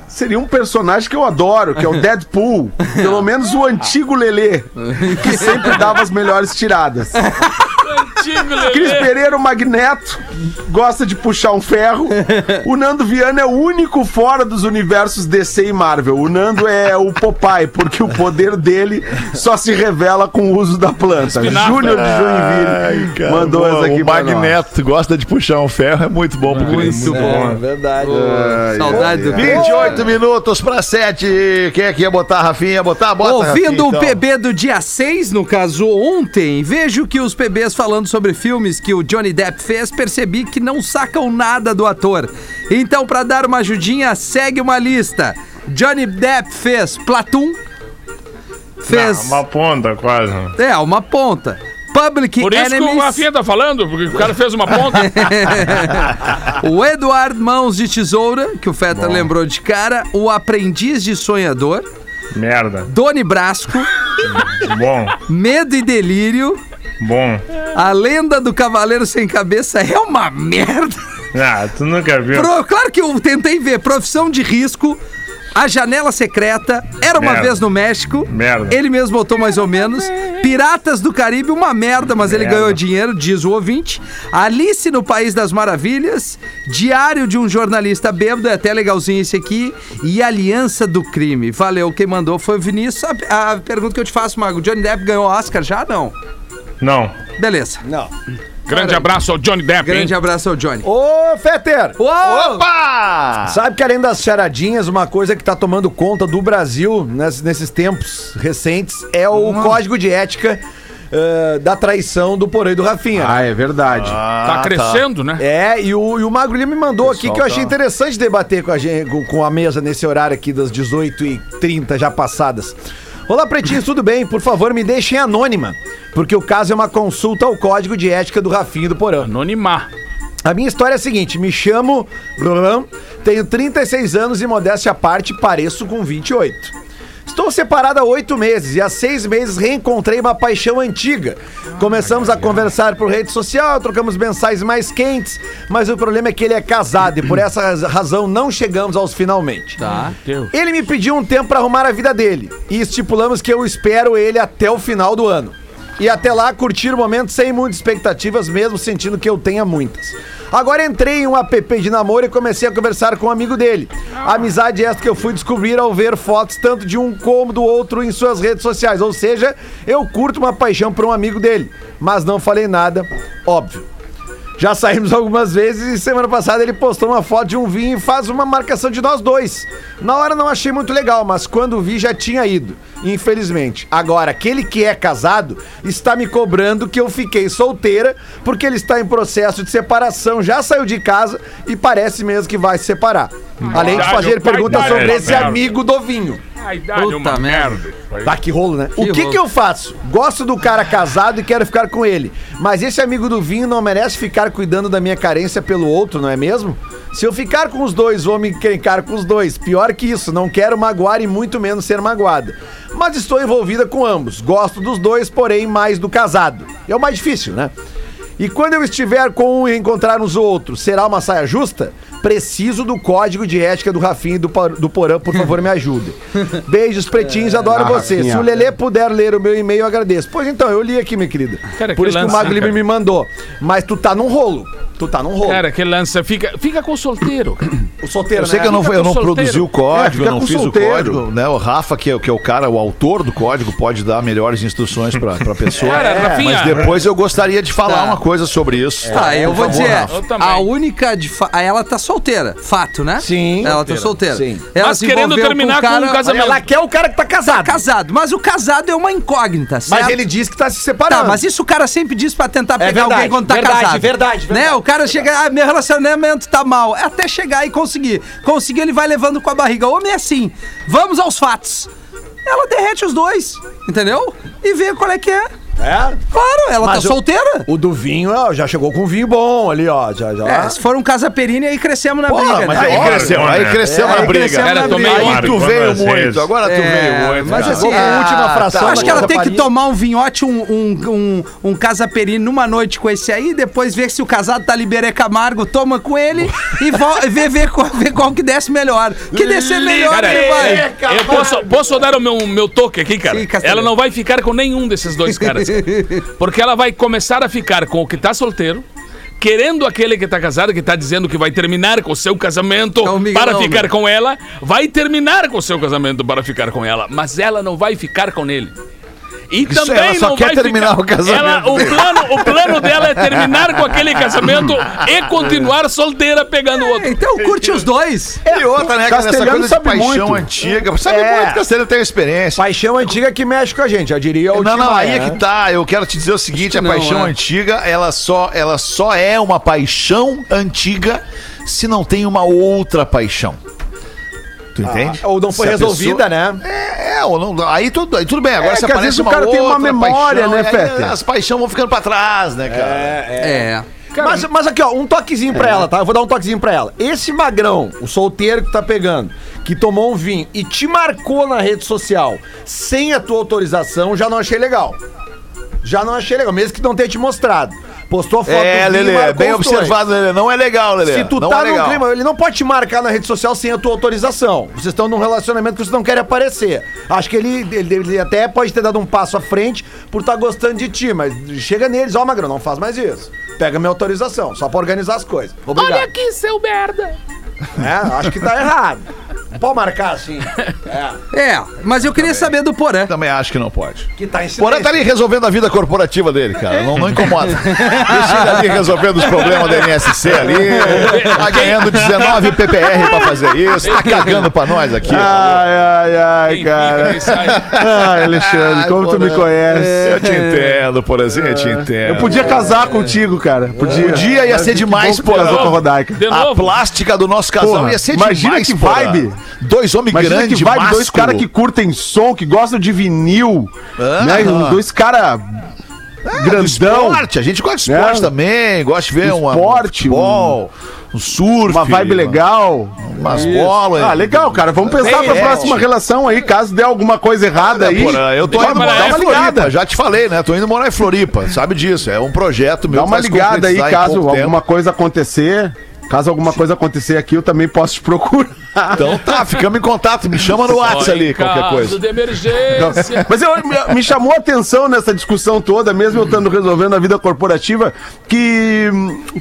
Speaker 5: seria um personagem que eu adoro, que é o <laughs> Deadpool. Pelo menos o antigo Lelê, que sempre dava as melhores tiradas.
Speaker 4: Antigo,
Speaker 5: Cris. Pereira, o Magneto, gosta de puxar um ferro. O Nando Viana é o único fora dos universos DC e Marvel. O Nando é o Popeye, porque o poder dele só se revela com o uso da planta.
Speaker 4: Espinafre.
Speaker 5: Júnior de
Speaker 3: Ai,
Speaker 5: Joinville
Speaker 3: cara,
Speaker 5: mandou
Speaker 3: boa,
Speaker 5: essa aqui
Speaker 3: O. Magneto gosta de puxar um ferro, é muito bom pro Cris.
Speaker 2: Muito bom.
Speaker 6: verdade.
Speaker 2: Saudade do
Speaker 3: 28 minutos pra 7. Quem é que ia botar, Rafinha? Botar, bota,
Speaker 2: Ouvindo
Speaker 3: Rafinha,
Speaker 2: o
Speaker 3: então.
Speaker 2: PB do dia 6, no caso ontem, vejo que os PBs falando sobre filmes que o Johnny Depp fez, percebi que não sacam nada do ator. Então, pra dar uma ajudinha, segue uma lista. Johnny Depp fez Platoon. Fez.
Speaker 7: Uma ponta, quase.
Speaker 2: É, uma ponta. Public
Speaker 4: Por isso que o
Speaker 2: Enemies.
Speaker 4: Rafinha tá falando, porque o cara fez uma ponta. <laughs>
Speaker 2: o Eduardo Mãos de Tesoura, que o Feta lembrou de cara. O Aprendiz de Sonhador.
Speaker 7: Merda.
Speaker 2: Doni Brasco.
Speaker 7: Bom,
Speaker 2: Medo e Delírio.
Speaker 7: bom.
Speaker 2: A lenda do Cavaleiro Sem Cabeça é uma merda.
Speaker 7: Ah, tu nunca viu.
Speaker 2: Pro- claro que eu tentei ver Profissão de Risco, A Janela Secreta, Era Uma
Speaker 7: Merda.
Speaker 2: Vez no México.
Speaker 7: Merda.
Speaker 2: Ele mesmo botou mais ou menos. Piratas do Caribe, uma merda, mas ele ganhou dinheiro, diz o ouvinte. Alice no País das Maravilhas. Diário de um jornalista bêbado, é até legalzinho esse aqui. E Aliança do Crime. Valeu, quem mandou foi o Vinícius. A, a pergunta que eu te faço, Mago: Johnny Depp ganhou Oscar já? Não.
Speaker 7: Não.
Speaker 2: Beleza.
Speaker 6: Não.
Speaker 4: Grande abraço ao Johnny Depp,
Speaker 2: Grande
Speaker 4: hein?
Speaker 2: abraço ao Johnny.
Speaker 6: Ô, Fetter!
Speaker 2: Uou!
Speaker 3: Opa!
Speaker 6: Sabe que além das charadinhas, uma coisa que tá tomando conta do Brasil nes- nesses tempos recentes é o código de ética eh, da traição do Porém do Rafinha.
Speaker 5: Ah, é verdade.
Speaker 4: Tá crescendo, né?
Speaker 6: É, e o, e o Magro Lima me mandou aqui que eu achei
Speaker 3: tá-
Speaker 6: interessante debater com a, gente, com a mesa nesse horário aqui das 18h30 já passadas. Olá, pretinhos, tudo bem? Por favor, me deixem anônima, porque o caso é uma consulta ao código de ética do Rafinha e do Porã.
Speaker 4: Anonimar.
Speaker 6: A minha história é a seguinte: me chamo. Tenho 36 anos e, modéstia à parte, pareço com 28. Estou separado há oito meses e há seis meses reencontrei uma paixão antiga. Começamos a conversar por rede social, trocamos mensagens mais quentes, mas o problema é que ele é casado e por essa raz- razão não chegamos aos finalmente.
Speaker 2: Tá.
Speaker 6: Ele me pediu um tempo para arrumar a vida dele e estipulamos que eu espero ele até o final do ano. E até lá curtir o momento sem muitas expectativas, mesmo sentindo que eu tenha muitas. Agora entrei em um app de namoro e comecei a conversar com um amigo dele. Amizade esta que eu fui descobrir ao ver fotos tanto de um como do outro em suas redes sociais. Ou seja, eu curto uma paixão por um amigo dele. Mas não falei nada, óbvio. Já saímos algumas vezes e semana passada ele postou uma foto de um vinho e faz uma marcação de nós dois. Na hora não achei muito legal, mas quando vi já tinha ido, infelizmente. Agora, aquele que é casado está me cobrando que eu fiquei solteira porque ele está em processo de separação, já saiu de casa e parece mesmo que vai se separar. Além de fazer perguntas sobre esse amigo do vinho.
Speaker 4: Ai, dá
Speaker 2: Puta
Speaker 4: uma
Speaker 2: merda.
Speaker 4: merda.
Speaker 6: Tá que rolo, né? o que
Speaker 2: rolo.
Speaker 6: que eu faço? Gosto do cara casado e quero ficar com ele. Mas esse amigo do vinho não merece ficar cuidando da minha carência pelo outro, não é mesmo? Se eu ficar com os dois, vou me encrencar com os dois. Pior que isso, não quero magoar e muito menos ser magoada. Mas estou envolvida com ambos. Gosto dos dois, porém mais do casado. É o mais difícil, né? E quando eu estiver com um e encontrar os outros, será uma saia justa? Preciso do código de ética do Rafinha e do, do Porã, por favor, me ajudem. <laughs> Beijos, pretinhos, adoro
Speaker 5: Ah,
Speaker 6: você.
Speaker 5: Rafinha.
Speaker 6: Se o Lelê puder ler o meu e-mail, eu agradeço. Pois então, eu li aqui, minha querida.
Speaker 4: Cara,
Speaker 6: por
Speaker 4: que
Speaker 6: isso que o
Speaker 4: lance,
Speaker 6: Mago Libre me mandou. Mas tu tá num rolo. Tu tá num rolo.
Speaker 4: Cara, que lança. Fica, fica com o solteiro.
Speaker 6: o solteiro,
Speaker 3: Eu sei
Speaker 6: né?
Speaker 3: que eu não,
Speaker 4: Fica
Speaker 3: eu não
Speaker 4: solteiro.
Speaker 3: produzi o código,
Speaker 5: É,
Speaker 3: eu não fiz
Speaker 5: solteiro.
Speaker 3: o código, né? O Rafa, que é, que é o cara, o autor do código, pode dar melhores instruções pra, pra pessoa. <laughs>
Speaker 4: Cara, Rafinha.
Speaker 3: Mas depois eu gostaria de falar
Speaker 2: Tá.
Speaker 3: uma coisa sobre isso.
Speaker 2: Tá, eu vou
Speaker 3: favor,
Speaker 2: dizer.
Speaker 4: Eu
Speaker 2: a única de fa... ela tá solteira, fato, né?
Speaker 6: Sim.
Speaker 2: Ela tá solteira.
Speaker 6: Sim.
Speaker 2: Ela
Speaker 4: Mas
Speaker 2: se
Speaker 4: querendo
Speaker 2: envolveu
Speaker 4: terminar
Speaker 2: o
Speaker 4: com um casamento.
Speaker 6: Ela quer o cara que tá casado.
Speaker 2: casado, mas o casado é uma incógnita, certo?
Speaker 6: Mas ele diz que tá se separando.
Speaker 2: Tá, mas isso o cara sempre diz pra tentar pegar
Speaker 6: verdade,
Speaker 2: alguém quando tá
Speaker 6: verdade,
Speaker 2: casado.
Speaker 6: verdade, verdade.
Speaker 2: Né? O cara chega, ah, meu relacionamento tá mal. É até chegar e conseguir. Conseguir, ele vai levando com a barriga. Homem é assim. Vamos aos fatos. Ela derrete os dois, entendeu? E vê qual é que é.
Speaker 6: É?
Speaker 2: Claro, ela
Speaker 6: Mas
Speaker 2: tá
Speaker 6: o-
Speaker 2: solteira.
Speaker 6: O do vinho, ó, já chegou com vinho bom ali, ó. Já, já.
Speaker 2: É, se for um casa perine, aí crescemos na briga,
Speaker 6: mas
Speaker 2: né?
Speaker 3: Aí cresceu, aí cresceu
Speaker 2: É, aí
Speaker 3: briga.
Speaker 2: cresceu
Speaker 4: Cara,
Speaker 2: na briga.
Speaker 3: Aí tu veio muito, agora tu
Speaker 2: É,
Speaker 3: veio muito.
Speaker 2: mas
Speaker 3: cara.
Speaker 2: assim,
Speaker 6: a última fração.
Speaker 2: Eu acho que ela tem que tomar um vinhote, um, um, um, um casaperino numa noite com esse aí, depois ver se o casado tá Liberé Camargo, toma com ele e <laughs> vê, vê, qual, vê qual que desce melhor. Que descer melhor,
Speaker 4: Cara,
Speaker 2: ele vai.
Speaker 4: eu posso, posso dar o meu, meu toque aqui, cara? Ela não vai ficar com nenhum desses dois caras. Porque ela vai começar a ficar com o que tá solteiro. Querendo aquele que tá casado, que tá dizendo que vai terminar com o seu casamento
Speaker 2: o Miguelão,
Speaker 4: para ficar
Speaker 2: né?
Speaker 4: com ela, vai terminar com o seu casamento para ficar com ela, mas ela não vai ficar com ele. E
Speaker 3: Isso,
Speaker 4: também
Speaker 3: ela só
Speaker 4: não
Speaker 3: quer
Speaker 4: vai
Speaker 3: terminar
Speaker 4: ficar...
Speaker 3: o casamento
Speaker 4: Ela, o, plano, o plano dela é terminar com aquele casamento e continuar solteira pegando o outro.
Speaker 2: Então curte os dois.
Speaker 3: E outra, né, cara, essa coisa de
Speaker 5: sabe
Speaker 3: paixão
Speaker 5: muito.
Speaker 3: antiga. Sabe
Speaker 6: É.
Speaker 3: muito, Castelhano tem experiência.
Speaker 6: Paixão antiga que mexe com a gente, já diria o
Speaker 3: Não, não, aí é
Speaker 6: né?
Speaker 3: que tá. Eu quero te dizer o seguinte: a
Speaker 2: não,
Speaker 3: paixão
Speaker 2: é.
Speaker 3: antiga, ela só, ela só é uma paixão antiga se não tem uma outra paixão. Tu entende?
Speaker 6: Ou não foi resolvida,
Speaker 3: pessoa-
Speaker 6: né?
Speaker 3: É, ou não, aí tudo, aí tudo bem. Agora
Speaker 5: É
Speaker 3: se
Speaker 5: que às
Speaker 3: aparece
Speaker 5: vezes o
Speaker 3: uma
Speaker 5: cara tem uma
Speaker 3: outra
Speaker 5: memória,
Speaker 3: paixão,
Speaker 5: né,
Speaker 3: aí
Speaker 5: Fetter?
Speaker 3: As paixões vão ficando pra trás, né, cara?
Speaker 2: É.
Speaker 6: Mas, mas aqui, ó, um toquezinho pra ela, tá? Eu vou dar um toquezinho pra ela. Esse magrão, o solteiro que tá pegando, que tomou um vinho e te marcou na rede social sem a tua autorização, já não achei legal. Já não achei legal, mesmo que não tenha te mostrado. Postou foto
Speaker 3: É,
Speaker 6: do
Speaker 3: Lelê,
Speaker 6: marcou
Speaker 3: bem observado, Lelê. Não é legal, Lelê.
Speaker 6: Se tu
Speaker 3: não
Speaker 6: tá
Speaker 3: é
Speaker 6: num
Speaker 3: legal.
Speaker 6: clima, ele não pode te marcar na rede social sem a tua autorização. Vocês estão num relacionamento que vocês não querem aparecer. Acho que ele, ele, ele até pode ter dado um passo à frente por estar gostando de ti, mas chega neles, ó, Magrão, não faz mais isso. Pega minha autorização, só pra organizar as coisas. Obrigado.
Speaker 4: aqui, seu merda.
Speaker 6: É, acho que tá errado. Não pode marcar assim. É,
Speaker 2: É, mas eu queria saber do Porã.
Speaker 3: Também acho que não pode.
Speaker 6: que tá em
Speaker 3: Porã tá ali resolvendo a vida corporativa dele, cara. Não, não incomoda. Deixa ele ali resolvendo os problemas da NSC ali. Tá ganhando 19 PPR pra fazer isso. Tá cagando pra nós aqui.
Speaker 5: Ai, ai, ai, cara. Ai, Alexandre, como tu me conhece.
Speaker 3: Eu te entendo, Porazinho, eu te entendo.
Speaker 5: Eu podia casar contigo, cara. Podia.
Speaker 3: Podia, ia ser demais, Porã.
Speaker 5: a
Speaker 3: plástica do nosso casal
Speaker 5: Porra,
Speaker 3: ia ser
Speaker 5: imagina
Speaker 3: demais,
Speaker 5: que
Speaker 3: Porã. Dois homens grandes,
Speaker 5: dois caras que curtem som, que gostam de vinil.
Speaker 3: Ah.
Speaker 5: né? Dois caras
Speaker 3: Do
Speaker 5: grandão.
Speaker 3: esporte, a gente gosta de esporte
Speaker 5: É.
Speaker 3: também, gosta de ver um
Speaker 5: Esporte,
Speaker 3: futebol, um surf,
Speaker 5: Uma vibe legal.
Speaker 3: umas bolas.
Speaker 5: Ah, legal, cara. Vamos pensar pra
Speaker 3: É,
Speaker 5: próxima
Speaker 3: é.
Speaker 5: relação aí, caso dê alguma coisa errada aí.
Speaker 3: Eu tô indo morar em. Floripa, já te falei, né? Tô indo morar em Floripa, sabe disso? É um projeto meu.
Speaker 5: Dá uma ligada aí, caso
Speaker 3: pouco tempo.
Speaker 5: alguma coisa acontecer. Caso alguma coisa acontecer aqui, eu também posso te procurar.
Speaker 3: Então tá, ficamos em contato, me chama no WhatsApp ali, qualquer coisa.
Speaker 4: de emergência.
Speaker 5: Mas eu, me, me chamou a atenção nessa discussão toda, mesmo eu estando resolvendo a vida corporativa, que,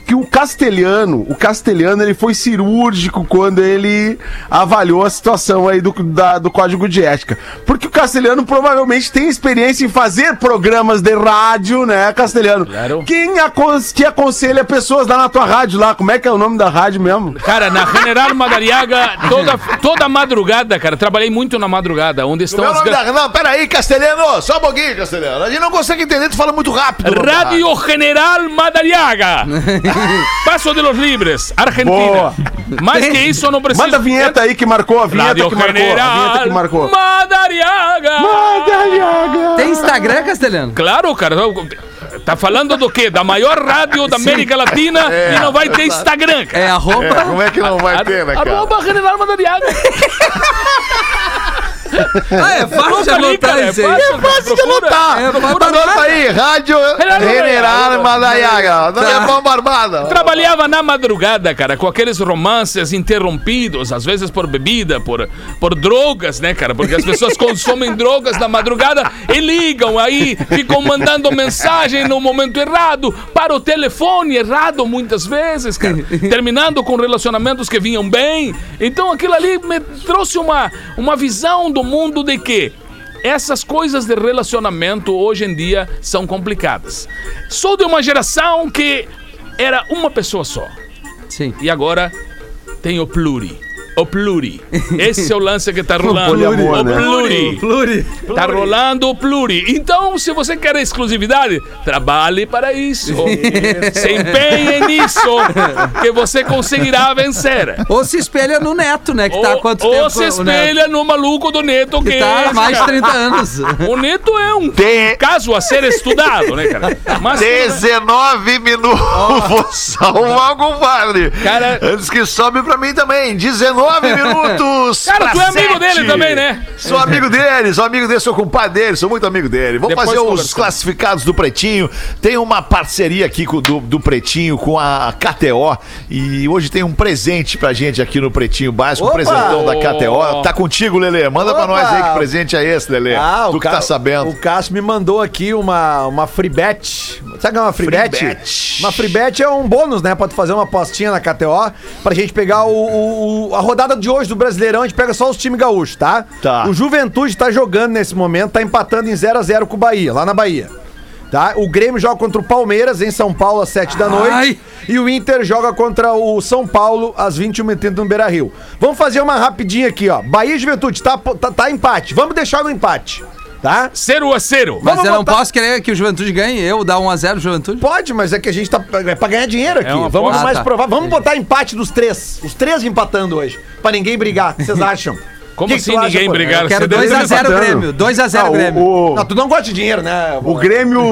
Speaker 5: que o castelhano, o castelhano, ele foi cirúrgico quando ele avaliou a situação aí do, da- do código de ética. Porque o castelhano provavelmente tem experiência em fazer programas de rádio, né, castelhano?
Speaker 4: Claro.
Speaker 5: Quem acon que aconselha pessoas lá na tua rádio lá? Como é que é o nome da rádio mesmo?
Speaker 4: Cara, na General Madariaga, toda, toda madrugada, cara, trabalhei muito na madrugada, onde estão
Speaker 3: Meu
Speaker 4: as
Speaker 3: da... Não, peraí, Castelhano, só um pouquinho, Castelhano. A gente não consegue entender, tu fala muito rápido.
Speaker 4: Radio General Madariaga. Paso de los Libres, Argentina.
Speaker 5: Boa.
Speaker 4: Mais que isso eu não preciso.
Speaker 5: Manda a vinheta aí que marcou, a vinheta
Speaker 4: Radio
Speaker 5: que marcou, a vinheta que marcou.
Speaker 4: Madariaga.
Speaker 2: Tem Instagram, Castelhano?
Speaker 4: Claro, cara. Tá falando do quê? Da maior rádio da América Latina e não vai ter Instagram, cara.
Speaker 2: É arroba.
Speaker 3: É, como é que não vai ter, né, cara?
Speaker 4: Arroba General Madariaga. <laughs>
Speaker 2: Ah, é fácil de anotar
Speaker 4: é
Speaker 2: isso aí.
Speaker 4: fácil,
Speaker 3: Fácil de anotar.
Speaker 2: É,
Speaker 3: Anota aí, Rádio General Madaiaga. Não é bomba armada.
Speaker 4: Trabalhava na madrugada, cara, com aqueles romances interrompidos, às vezes por bebida, por, por drogas, né, cara? Porque as pessoas <laughs> consomem drogas na madrugada e ligam aí, ficam mandando mensagem no momento errado, para o telefone errado muitas vezes, cara. <laughs> Terminando com relacionamentos que vinham bem. Então aquilo ali me trouxe uma, uma visão do mundo de que essas coisas de relacionamento hoje em dia são complicadas. Sou de uma geração que era uma pessoa só.
Speaker 2: Sim.
Speaker 4: E agora tem o pluri. O pluri. Esse é o lance que tá <laughs> rolando.
Speaker 5: poliamor,
Speaker 4: o
Speaker 5: né?
Speaker 4: pluri.
Speaker 2: Fluri.
Speaker 4: Tá rolando o pluri. Então, se você quer exclusividade, trabalhe para <laughs> isso. Se empenhe nisso, que você conseguirá vencer.
Speaker 2: Ou se espelha no Neto, né? Que tá há
Speaker 4: ou,
Speaker 2: quanto
Speaker 4: ou
Speaker 2: tempo?
Speaker 4: se
Speaker 2: o Neto?
Speaker 4: espelha no maluco do Neto que,
Speaker 2: Que tá há mais de
Speaker 4: cara,
Speaker 2: 30 <laughs> anos.
Speaker 4: O Neto é um
Speaker 3: Tem-
Speaker 4: caso a ser estudado, né, cara? Mas
Speaker 3: 19 minutos. Vou salvar o compadre.
Speaker 4: Cara-
Speaker 3: Antes que sobe pra mim também. 19 minutos.
Speaker 4: Cara,
Speaker 3: pra
Speaker 4: tu é amigo
Speaker 3: sete.
Speaker 4: dele também, né?
Speaker 3: Sou amigo dele, sou amigo dele, sou compadre dele, sou muito amigo dele. Vamos
Speaker 4: Depois
Speaker 3: fazer os classificados do Pretinho. Tem uma parceria aqui com- do, do Pretinho com a KTO. E hoje tem um presente pra gente aqui no Pretinho Básico, um
Speaker 6: Opa!
Speaker 3: presentão da KTO. Tá contigo, Lelê. Manda pra
Speaker 6: Opa!
Speaker 3: nós aí que presente é esse, Lelê.
Speaker 6: Ah,
Speaker 3: tu que tá sabendo.
Speaker 6: O Cássio me mandou aqui uma, uma free bet. Sabe o que é uma free,
Speaker 3: Free
Speaker 6: bet?
Speaker 3: bet.
Speaker 6: Uma free bet é um bônus, né? Pra tu fazer uma apostinha na KTO pra gente pegar o, o- o- a rodada de hoje do Brasileirão. A gente pega só os times gaúchos, tá?
Speaker 3: Tá.
Speaker 6: O Juventude tá jogando nesse momento, tá empatando em 0x0 com o Bahia, lá na Bahia. Tá? O Grêmio joga contra o Palmeiras em São Paulo às 7 da noite.
Speaker 2: Ai.
Speaker 6: E o Inter joga contra o São Paulo às 21h30 no Beira Rio. Vamos fazer uma rapidinha aqui, ó. Bahia e Juventude, tá, tá, tá empate. Vamos deixar no empate. Tá?
Speaker 4: Zero a zero.
Speaker 2: Mas
Speaker 6: Vamos
Speaker 2: eu não
Speaker 6: botar-
Speaker 2: posso querer que o Juventude ganhe. Eu dar 1x0 Juventude?
Speaker 6: Pode, mas é que a gente tá. É pra ganhar dinheiro aqui.
Speaker 4: uma
Speaker 6: Vamos
Speaker 2: aposta.
Speaker 6: mais
Speaker 2: Ah, tá.
Speaker 6: provar. Vamos botar empate dos três. Os três empatando hoje. Pra ninguém brigar. O que vocês <laughs> acham?
Speaker 4: Como
Speaker 6: Que que
Speaker 4: assim
Speaker 6: acha,
Speaker 4: ninguém
Speaker 6: pô?
Speaker 4: brigar?
Speaker 2: Eu quero
Speaker 4: Você
Speaker 2: 2x0
Speaker 5: empatando.
Speaker 2: Grêmio. 2x0
Speaker 5: Ah,
Speaker 2: Grêmio.
Speaker 5: o, o,
Speaker 6: Não, tu não gosta de dinheiro, né?
Speaker 5: o Grêmio.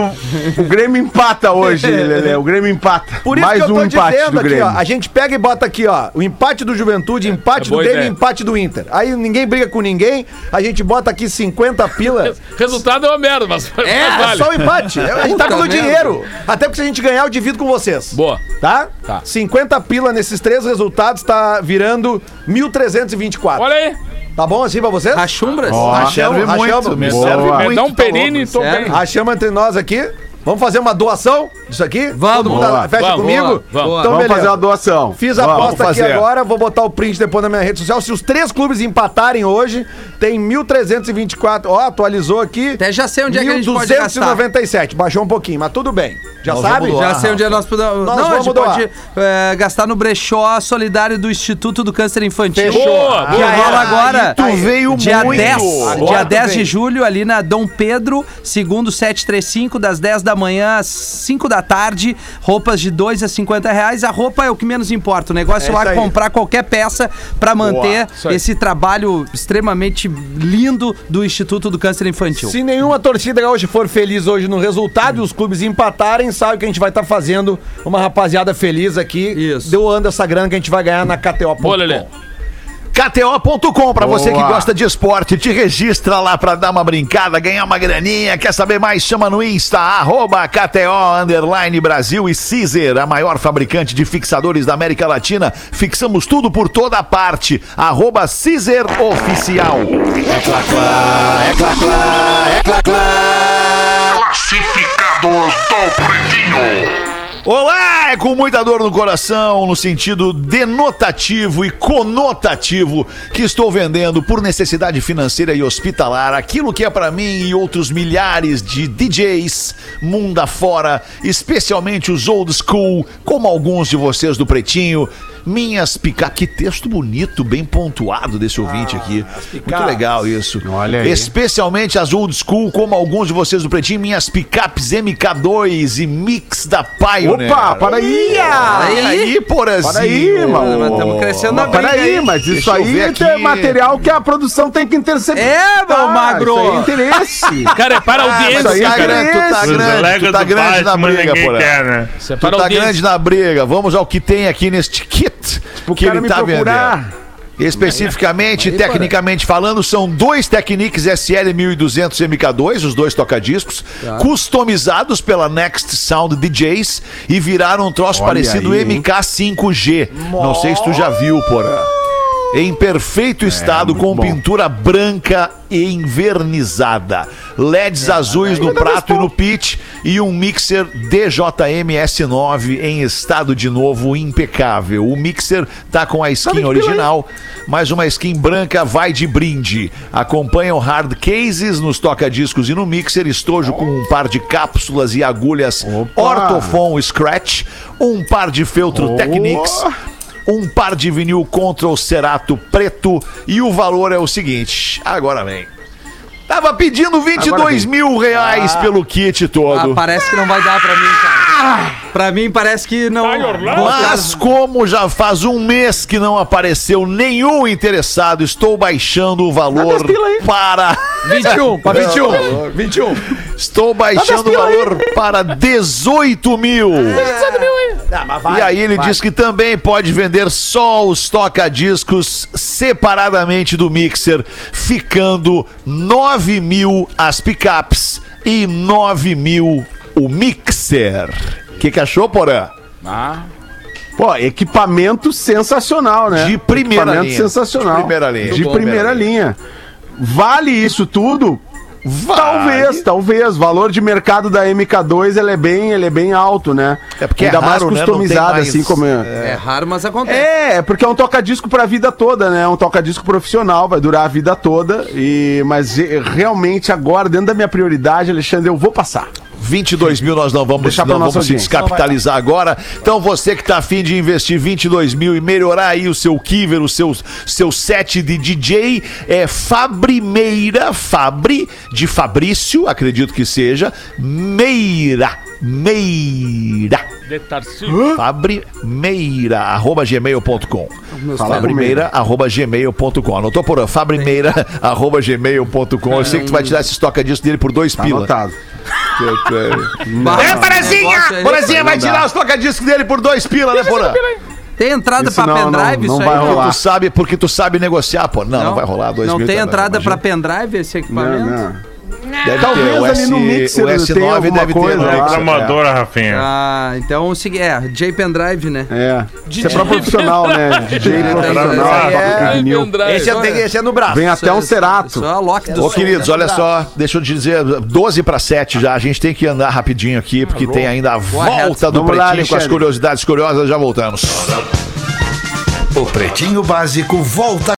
Speaker 5: O Grêmio empata hoje, <laughs> Lelê. O Grêmio empata.
Speaker 6: Por isso
Speaker 5: Mais
Speaker 6: que eu tô
Speaker 5: um empate
Speaker 6: dizendo
Speaker 5: do
Speaker 6: aqui, ó. A gente pega e bota aqui, ó. O empate do Juventude, empate
Speaker 4: É
Speaker 6: do Grêmio e empate do Inter. Aí ninguém briga com ninguém. A gente bota aqui 50 pila. <laughs>
Speaker 4: Resultado é uma merda, mas, mas
Speaker 6: É, <laughs>
Speaker 4: vale.
Speaker 6: só o empate. A gente tá pelo
Speaker 2: merda.
Speaker 6: dinheiro. Até porque se a gente ganhar, eu divido com vocês.
Speaker 4: Boa.
Speaker 6: Tá?
Speaker 4: Tá.
Speaker 6: 50 pila nesses três resultados tá virando 1.324.
Speaker 4: Olha aí.
Speaker 6: Tá bom assim pra vocês?
Speaker 2: Rachumbras?
Speaker 6: Rachamos,
Speaker 3: serve muito,
Speaker 6: rachamos.
Speaker 3: me
Speaker 5: Boa.
Speaker 3: serve muito.
Speaker 4: um
Speaker 3: tá
Speaker 4: perine e tô bem.
Speaker 6: Rachamos entre nós aqui. Vamos fazer uma doação disso aqui?
Speaker 2: Vamos.
Speaker 6: Todo mundo
Speaker 5: Boa.
Speaker 6: fecha
Speaker 4: Vamos,
Speaker 6: comigo?
Speaker 4: boa, vamos.
Speaker 6: Então,
Speaker 5: Vamos fazer uma doação.
Speaker 6: Fiz a
Speaker 5: Vamos.
Speaker 6: aposta aqui agora, vou botar o print depois na minha rede social. Se os três clubes empatarem hoje, tem 1.324. Ó, atualizou aqui.
Speaker 2: Até já sei onde é que a gente pode gastar.
Speaker 6: 1297. Baixou um pouquinho, mas tudo bem. Já
Speaker 3: Nós
Speaker 6: sabe?
Speaker 2: Já sei onde é nós podemos.
Speaker 6: Nós
Speaker 2: não, a
Speaker 6: vamos
Speaker 2: gente
Speaker 6: doar.
Speaker 2: pode é, gastar no brechó solidário do Instituto do Câncer Infantil.
Speaker 6: Fechou.
Speaker 4: Boa,
Speaker 2: Que
Speaker 4: boa.
Speaker 2: rola agora.
Speaker 3: Tu veio
Speaker 2: dia
Speaker 3: muito.
Speaker 2: 10,
Speaker 6: Agora
Speaker 2: dia
Speaker 6: tu
Speaker 2: 10 de julho, ali na Dom Pedro, segundo 735, das 10 da manhã às 5 da tarde. Roupas de 2 a 50 reais. A roupa é o que menos importa. O negócio
Speaker 6: É
Speaker 2: lá é comprar qualquer peça pra manter esse trabalho extremamente lindo do Instituto do Câncer Infantil.
Speaker 6: Se nenhuma torcida hoje for feliz hoje no resultado e os clubes empatarem, sabe que a gente vai estar fazendo uma rapaziada feliz aqui.
Speaker 2: Isso.
Speaker 6: Doando essa grana que a gente vai ganhar na KTO.
Speaker 4: Boa, Lelê.
Speaker 3: KTO.com, pra você que gosta de esporte, te registra lá pra dar uma brincada, ganhar uma graninha. Quer saber mais? Chama no Insta, arroba KTO Underline Brasil e Caesar, a maior fabricante de fixadores da América Latina. Fixamos tudo por toda parte. Arroba Caesar Oficial.
Speaker 1: Classificados do Pretinho.
Speaker 3: Olá, é com muita dor no coração, no sentido denotativo e conotativo, que estou vendendo por necessidade financeira e hospitalar aquilo que é para mim e outros milhares de DJs mundo afora, especialmente os old school, como alguns de vocês do Pretinho. Minhas pica... Que texto bonito, bem pontuado desse ouvinte aqui. Muito legal isso.
Speaker 5: Olha aí.
Speaker 3: Especialmente as old school, como alguns de vocês do Pretinho, minhas picapes MK2 e mix da Pioneer.
Speaker 5: Opa, para aí!
Speaker 3: Aí, aí, porazinho.
Speaker 5: Para aí, mano.
Speaker 2: Nós estamos crescendo na briga
Speaker 5: peraí,
Speaker 2: aí.
Speaker 5: mas isso
Speaker 3: Deixa
Speaker 5: aí é
Speaker 3: aqui.
Speaker 5: material que a produção tem que interceptar.
Speaker 2: É, meu magro.
Speaker 5: Isso aí é interesse. <laughs>
Speaker 4: Cara, é para a
Speaker 3: Mas
Speaker 4: audiência,
Speaker 3: tu tá
Speaker 4: cara.
Speaker 3: grande, tu tá grande, tu tá
Speaker 7: do
Speaker 3: grande na briga,
Speaker 7: quer, né?
Speaker 4: Isso é
Speaker 3: Tu
Speaker 4: para a
Speaker 3: tá grande na briga. Vamos ao que tem aqui neste <laughs> kit
Speaker 5: O
Speaker 3: que
Speaker 5: cara
Speaker 3: ele tá
Speaker 5: procurar.
Speaker 3: vendendo. Especificamente, tecnicamente falando, são dois Technics SL 1200 MK2, os dois tocadiscos, customizados pela Next Sound DJs e viraram um troço
Speaker 5: Olha
Speaker 3: parecido
Speaker 5: aí, hein?
Speaker 3: MK5G. Não sei se tu já viu, porra. Em perfeito estado, com
Speaker 5: É, muito bom.
Speaker 3: pintura branca e envernizada. LEDs azuis no prato e no pitch e um mixer DJM S9 em estado de novo impecável. O mixer tá com a skin original, mas uma skin branca vai de brinde. Acompanham hard cases nos toca-discos e no mixer, estojo com um par de cápsulas e agulhas Ortofon Scratch, um par de feltro Technics um par de vinil Control Cerato preto e o valor é o seguinte, agora vem. Tava pedindo 22 mil reais pelo kit
Speaker 2: Ah,
Speaker 3: todo.
Speaker 2: parece que não vai dar pra mim, cara. Pra mim parece que não.
Speaker 3: Mas como já faz um mês que não apareceu nenhum interessado, estou baixando o valor para
Speaker 6: 21, <laughs> pra 21. 21.
Speaker 3: estou baixando o valor para 18 mil. E aí ele diz que também pode vender só os toca-discos separadamente do mixer, ficando 9 mil as picapes e 9 mil o mixer. O que, que achou, Porã?
Speaker 4: Ah,
Speaker 5: Pô, equipamento sensacional, né?
Speaker 3: De primeira
Speaker 5: equipamento
Speaker 3: linha.
Speaker 5: sensacional.
Speaker 3: De primeira linha.
Speaker 5: De primeira linha. Vale isso tudo? Talvez, talvez. Valor de mercado da MK2 ele é bem, ele é bem alto, né?
Speaker 3: É porque é
Speaker 5: Ainda mais
Speaker 3: raro, né? Não
Speaker 5: customizado,
Speaker 3: tem mais-
Speaker 5: assim como é.
Speaker 2: É raro, mas acontece.
Speaker 5: É, é porque é um toca-disco pra vida toda, né? É um toca-disco profissional, vai durar a vida toda. E mas realmente agora dentro da minha prioridade, Alexandre, eu vou passar.
Speaker 3: 22 mil nós não vamos,
Speaker 5: Deixar
Speaker 3: não vamos se descapitalizar agora. Então você que está afim de investir 22 mil e melhorar aí o seu Kiver, o seu, seu set de DJ, é Fabrimeira, Fabri, de Fabrício, acredito que seja, Meira, Meira.
Speaker 4: de Tarcísio.
Speaker 3: Fabrimeira, arroba gmail.com.
Speaker 2: Meus
Speaker 3: Fabrimeira, arroba gmail.com. Anotou por fabrimeira, arroba gmail.com. Eu sei que tu vai tirar esse toca-disco dele por dois
Speaker 5: Tá
Speaker 3: pila.
Speaker 5: anotado.
Speaker 3: É, Porazinha!
Speaker 2: Negócio aí.
Speaker 3: Porazinha vai tirar os toca-discos dele por dois pila, né, Porã?
Speaker 2: Tem entrada
Speaker 5: Isso
Speaker 2: pra
Speaker 5: não,
Speaker 2: pendrive
Speaker 5: não- não
Speaker 2: isso
Speaker 5: vai
Speaker 2: aí?
Speaker 5: Rolar.
Speaker 3: tu sabe, porque tu sabe negociar, pô. Não, não, vai rolar dois
Speaker 2: Não
Speaker 3: mil
Speaker 2: tem
Speaker 3: tá-
Speaker 2: entrada pra pendrive esse
Speaker 5: Não,
Speaker 2: equipamento?
Speaker 5: não.
Speaker 3: Deve
Speaker 5: Talvez
Speaker 3: ter, o
Speaker 5: ali no
Speaker 3: S-
Speaker 5: mixer
Speaker 3: o
Speaker 5: tenha
Speaker 3: S9
Speaker 5: alguma
Speaker 3: deve ter.
Speaker 5: coisa
Speaker 3: no
Speaker 5: lá.
Speaker 3: é.
Speaker 7: Reclamadora, Rafinha.
Speaker 2: Ah, então o seguinte, é, J Pendrive, né?
Speaker 5: É. Você é pra profissional, né? DJ profissional.
Speaker 6: Esse é, tem- esse é no braço.
Speaker 5: Vem até um
Speaker 2: Isso-
Speaker 5: cerato.
Speaker 2: Isso é a Loki do
Speaker 3: Ô, queridos, olha só, deixa eu te dizer, 12 para 7 já, a gente tem que andar rapidinho aqui, porque tem ainda a volta do Pretinho com as curiosidades curiosas, já voltamos.
Speaker 1: O Pretinho Básico volta.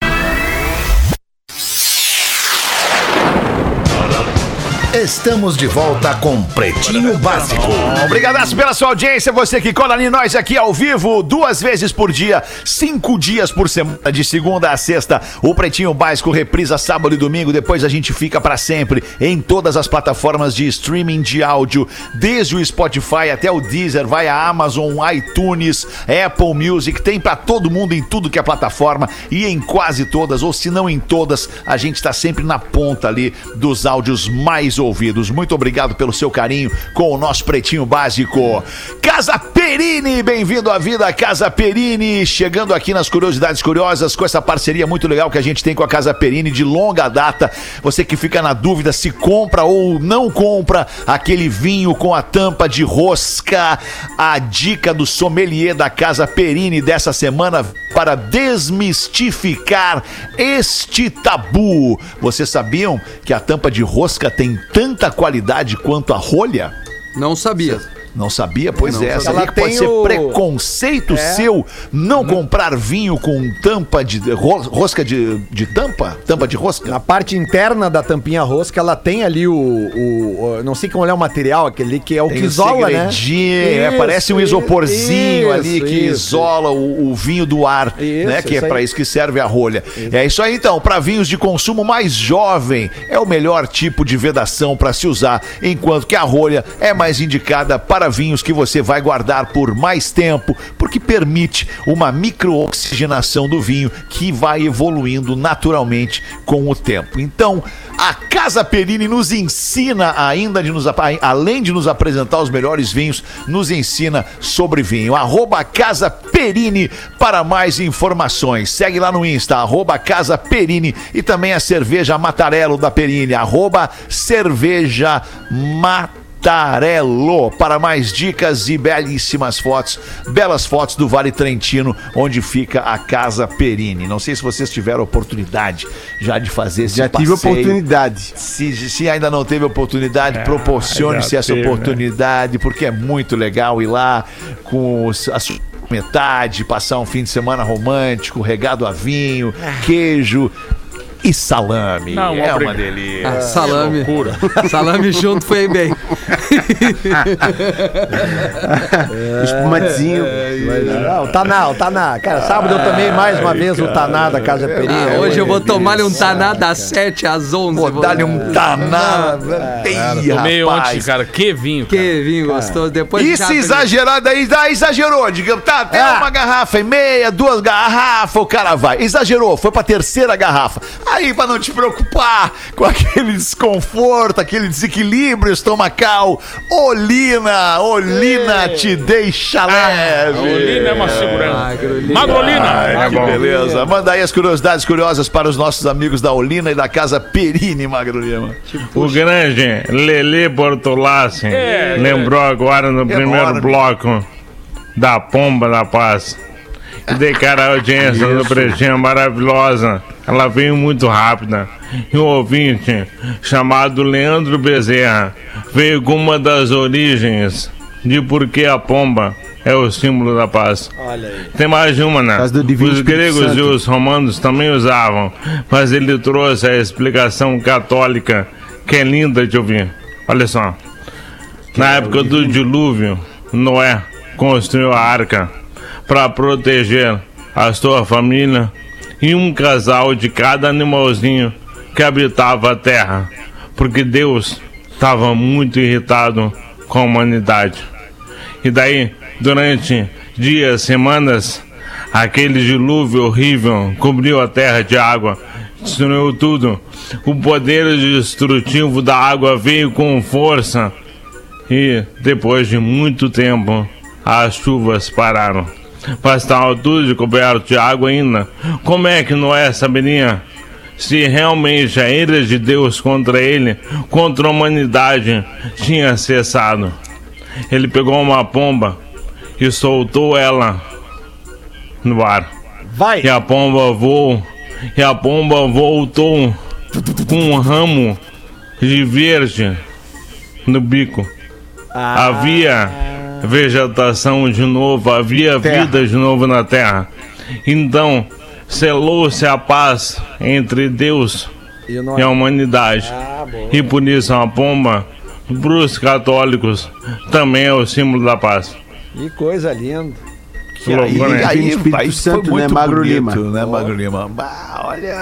Speaker 1: Estamos de volta com Pretinho Básico.
Speaker 3: Obrigadaço pela sua audiência, você que cola em nós aqui ao vivo, duas vezes por dia, cinco dias por semana, de segunda a sexta. O Pretinho Básico reprisa sábado e domingo, depois a gente fica pra sempre em todas as plataformas de streaming de áudio, desde o Spotify até o Deezer, vai a Amazon, iTunes, Apple Music, tem pra todo mundo em tudo que é plataforma e em quase todas, ou se não em todas, a gente tá sempre na ponta ali dos áudios mais ouvidos. Muito obrigado pelo seu carinho com o nosso Pretinho Básico. Casa Perini, bem-vindo à vida, Casa Perini, chegando aqui nas Curiosidades Curiosas com essa parceria muito legal que a gente tem com a Casa Perini de longa data. Você que fica na dúvida se compra ou não compra aquele vinho com a tampa de rosca, a dica do sommelier da Casa Perini dessa semana para desmistificar este tabu. Vocês sabiam que a tampa de rosca tem tanta qualidade quanto a rolha?
Speaker 2: Não sabia.
Speaker 3: Não sabia? Pois é,
Speaker 6: sabia.
Speaker 3: sabia
Speaker 6: Ela
Speaker 3: que pode ser
Speaker 6: o-
Speaker 3: preconceito seu não comprar vinho com tampa de ro- rosca de, de tampa? Tampa de rosca?
Speaker 6: Na parte interna da tampinha rosca, ela tem ali o. o- o- não sei como é o material, aquele que é o
Speaker 3: Tem
Speaker 6: que isola, né?
Speaker 3: é,
Speaker 6: Isso,
Speaker 3: parece um isoporzinho
Speaker 6: isso,
Speaker 3: ali que
Speaker 6: isso.
Speaker 3: isola o, o vinho do ar,
Speaker 6: Isso,
Speaker 3: né? Que é para isso que serve a rolha. É isso aí então, para vinhos de consumo mais jovem, é o melhor tipo de vedação para se usar, enquanto que a rolha é mais indicada para vinhos que você vai guardar por mais tempo, porque permite uma microoxigenação do vinho que vai evoluindo naturalmente com o tempo. Então, a Casa Perini nos ensina ainda de nos além de nos apresentar os melhores vinhos, nos ensina sobre vinho. Arroba Casa Perini para mais informações. Segue lá no Insta, arroba Casa Perini e também a cerveja Matarello da Perini, arroba cerveja Matarello. Para mais dicas e belíssimas fotos, belas fotos do Vale Trentino, onde fica a Casa Perini. Não sei se vocês tiveram oportunidade já de fazer esse
Speaker 5: Já tive
Speaker 3: passeio.
Speaker 5: oportunidade.
Speaker 3: Se, se ainda não teve oportunidade, proporcione-se
Speaker 7: já
Speaker 3: essa
Speaker 7: teve,
Speaker 3: oportunidade, porque é muito legal ir lá com os- a sua metade, passar um fim de semana romântico, regado a vinho, queijo e salame.
Speaker 4: Não,
Speaker 3: é uma delícia.
Speaker 2: Ah, salame.
Speaker 4: loucura. <laughs>
Speaker 2: Salame junto foi bem. <laughs>
Speaker 5: Espumatezinho.
Speaker 6: Ah, o Taná, o Taná. Cara, sábado eu tomei mais uma vez o Taná da Casa Perini.
Speaker 2: Ah, hoje eu vou tomar-lhe um taná das 7 às 11.
Speaker 3: Vou dar-lhe um danado. Ih,
Speaker 4: Tomei
Speaker 3: rapaz.
Speaker 4: ontem, cara. Que vinho, cara.
Speaker 2: Que vinho gostoso. Depois
Speaker 3: E se exagerar daí, ah, exagerou, digamos, tá, até
Speaker 6: Ah.
Speaker 3: uma garrafa e meia, duas garrafas, o cara vai. Exagerou, foi pra terceira garrafa. Aí, pra não te preocupar com aquele desconforto, aquele desequilíbrio estomacal, Olina, Olina te deixa leve.
Speaker 4: Olina é uma segurança.
Speaker 2: Magrolina.
Speaker 4: Magrolina.
Speaker 7: É
Speaker 3: Que
Speaker 7: bom.
Speaker 3: beleza. Manda aí as curiosidades curiosas para os nossos amigos da Olina e da Casa Perini, Magro Lima.
Speaker 7: O grande Lele Bortolassi
Speaker 4: É,
Speaker 7: lembrou agora no primeiro
Speaker 3: Enorme.
Speaker 7: bloco da Pomba da Paz. De cara a audiência do Pretinho maravilhosa. Ela veio muito rápida. E um ouvinte chamado Leandro Bezerra veio com uma das origens de por que a pomba é o símbolo da paz.
Speaker 6: Olha aí.
Speaker 7: Tem mais de uma, né? Os gregos e os romanos também usavam, mas ele trouxe a explicação católica que é linda de ouvir. Olha só. Na época do dilúvio, Noé construiu a arca para proteger a sua família e um casal de cada animalzinho que habitava a terra, porque Deus estava muito irritado com a humanidade. E daí, durante dias, semanas, Aquele dilúvio horrível cobriu a terra de água, destruiu tudo. O poder destrutivo da água veio com força. E depois de muito tempo, as chuvas pararam. Mas estava tudo coberto de água ainda. Como é que Noé saberia? Se realmente a ira de Deus contra ele, contra a humanidade, tinha cessado. Ele pegou uma pomba e soltou ela no ar.
Speaker 6: Vai!
Speaker 7: E a pomba voou. E a pomba voltou com um ramo de verde no bico. Havia vegetação de novo, havia vida de novo na terra. Então selou-se a paz entre Deus
Speaker 6: E
Speaker 7: e a humanidade. E por isso a pomba, para os católicos, também é o símbolo da paz.
Speaker 6: Que coisa linda.
Speaker 7: Que loucura, né?
Speaker 5: aí- Espírito Santo, né, Magro Lima?
Speaker 3: né, Magro Lima? Bah, olha...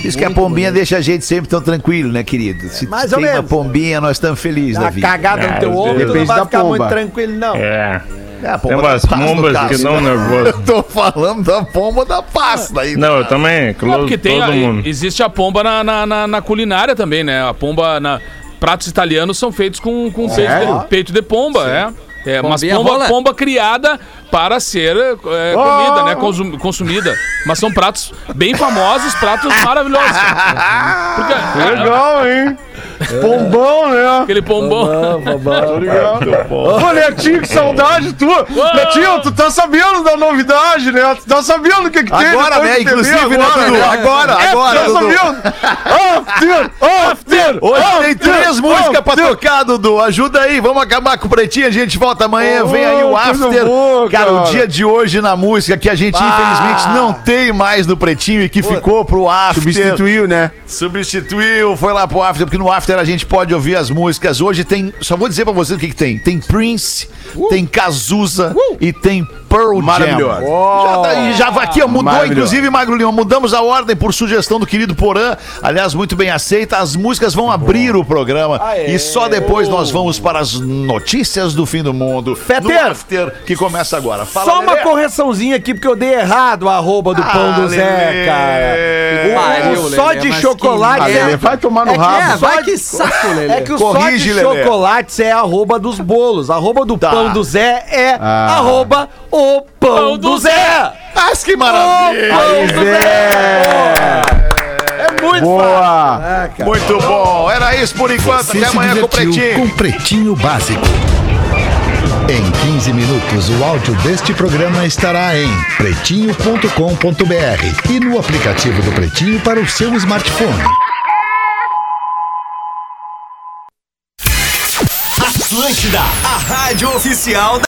Speaker 3: Por isso que a pombinha deixa a gente sempre tão tranquilo, né, querido? Se
Speaker 6: Mais ou
Speaker 3: tem uma
Speaker 6: menos.
Speaker 3: pombinha, nós estamos felizes da
Speaker 6: uma
Speaker 3: vida.
Speaker 6: cagada no teu
Speaker 7: É,
Speaker 6: ombro, tu não
Speaker 5: depende
Speaker 6: vai
Speaker 5: da
Speaker 6: ficar
Speaker 5: pomba.
Speaker 6: muito tranquilo, não.
Speaker 7: É.
Speaker 3: É, a
Speaker 7: Tem
Speaker 3: pomba
Speaker 7: umas
Speaker 3: da paz, no
Speaker 7: pombas
Speaker 3: caso.
Speaker 7: que dão nervoso. <laughs>
Speaker 3: Eu tô falando da pomba da paz. Daí,
Speaker 7: Não, eu também,
Speaker 4: É
Speaker 7: claro,
Speaker 4: porque tem
Speaker 7: todo
Speaker 4: a-
Speaker 7: mundo.
Speaker 4: existe a pomba na, na, na- na culinária também, né? A pomba na pratos italianos são feitos com, com peito,
Speaker 5: Sério?
Speaker 4: de, peito de pomba, é. É, mas pomba, pomba criada para ser é, comida, né? consum- consumida. Mas são pratos bem famosos, pratos maravilhosos. <laughs> Porque, é,
Speaker 5: Legal, hein? Pombão, né?
Speaker 4: aquele pombão.
Speaker 5: Ô, Netinho, que saudade tua! Netinho, tu tá sabendo da novidade, né? Tu tá sabendo o que que tem
Speaker 3: Agora, né? Inclusive, né,
Speaker 5: agora,
Speaker 3: Dudu?
Speaker 5: né?
Speaker 3: Agora,
Speaker 5: É,
Speaker 3: agora,
Speaker 5: Tá sabendo? After! After!
Speaker 3: Hoje tem três músicas pra tocar, Dudu. Ajuda aí, vamos acabar com o pretinho. A gente volta amanhã. Vem aí o after. cara, o dia de hoje na música que a gente infelizmente não tem mais no pretinho e que ficou pro after.
Speaker 5: Substituiu, né?
Speaker 3: Substituiu, foi lá pro after, porque no after a gente pode ouvir as músicas. Hoje tem, só vou dizer pra vocês o que, que tem. Tem Prince, tem Cazuza e tem Pearl Jam.
Speaker 5: Maravilhoso.
Speaker 3: Já, tá aí, já aqui, ó, mudou,
Speaker 5: Maravilhoso.
Speaker 3: inclusive, Magro Lima, mudamos a ordem por sugestão do querido Porã. Aliás, muito bem aceita. As músicas vão abrir o programa e só depois nós vamos para as notícias do fim do mundo.
Speaker 6: Feter!
Speaker 3: after, que começa agora. Fala,
Speaker 6: Só uma
Speaker 3: Lelê.
Speaker 6: correçãozinha aqui, porque eu dei errado o arroba do pão
Speaker 3: Ah,
Speaker 6: do Zé,
Speaker 3: Lelê.
Speaker 6: cara. O, o só
Speaker 2: Lelê,
Speaker 6: de chocolate
Speaker 2: que
Speaker 5: Ah, Lelê, vai tomar no
Speaker 6: É que-
Speaker 5: rabo.
Speaker 2: É, vai que saco, Lelê.
Speaker 6: É que o
Speaker 3: Corrige,
Speaker 6: só de
Speaker 3: Lelê.
Speaker 6: chocolates é arroba dos bolos. Arroba do
Speaker 3: Tá.
Speaker 6: pão do Zé é
Speaker 5: Ah.
Speaker 6: arroba o pão,
Speaker 4: Pão
Speaker 6: do Zé.
Speaker 3: Mas que maravilha!
Speaker 6: Pão do Zé. É muito
Speaker 5: Boa!
Speaker 3: Muito bom. Era isso por enquanto.
Speaker 1: Você
Speaker 3: Até amanhã com o Pretinho.
Speaker 1: com Pretinho Básico. Em 15 minutos, o áudio deste programa estará em pretinho.com.br e no aplicativo do Pretinho para o seu smartphone.
Speaker 8: Atlântida, a rádio oficial da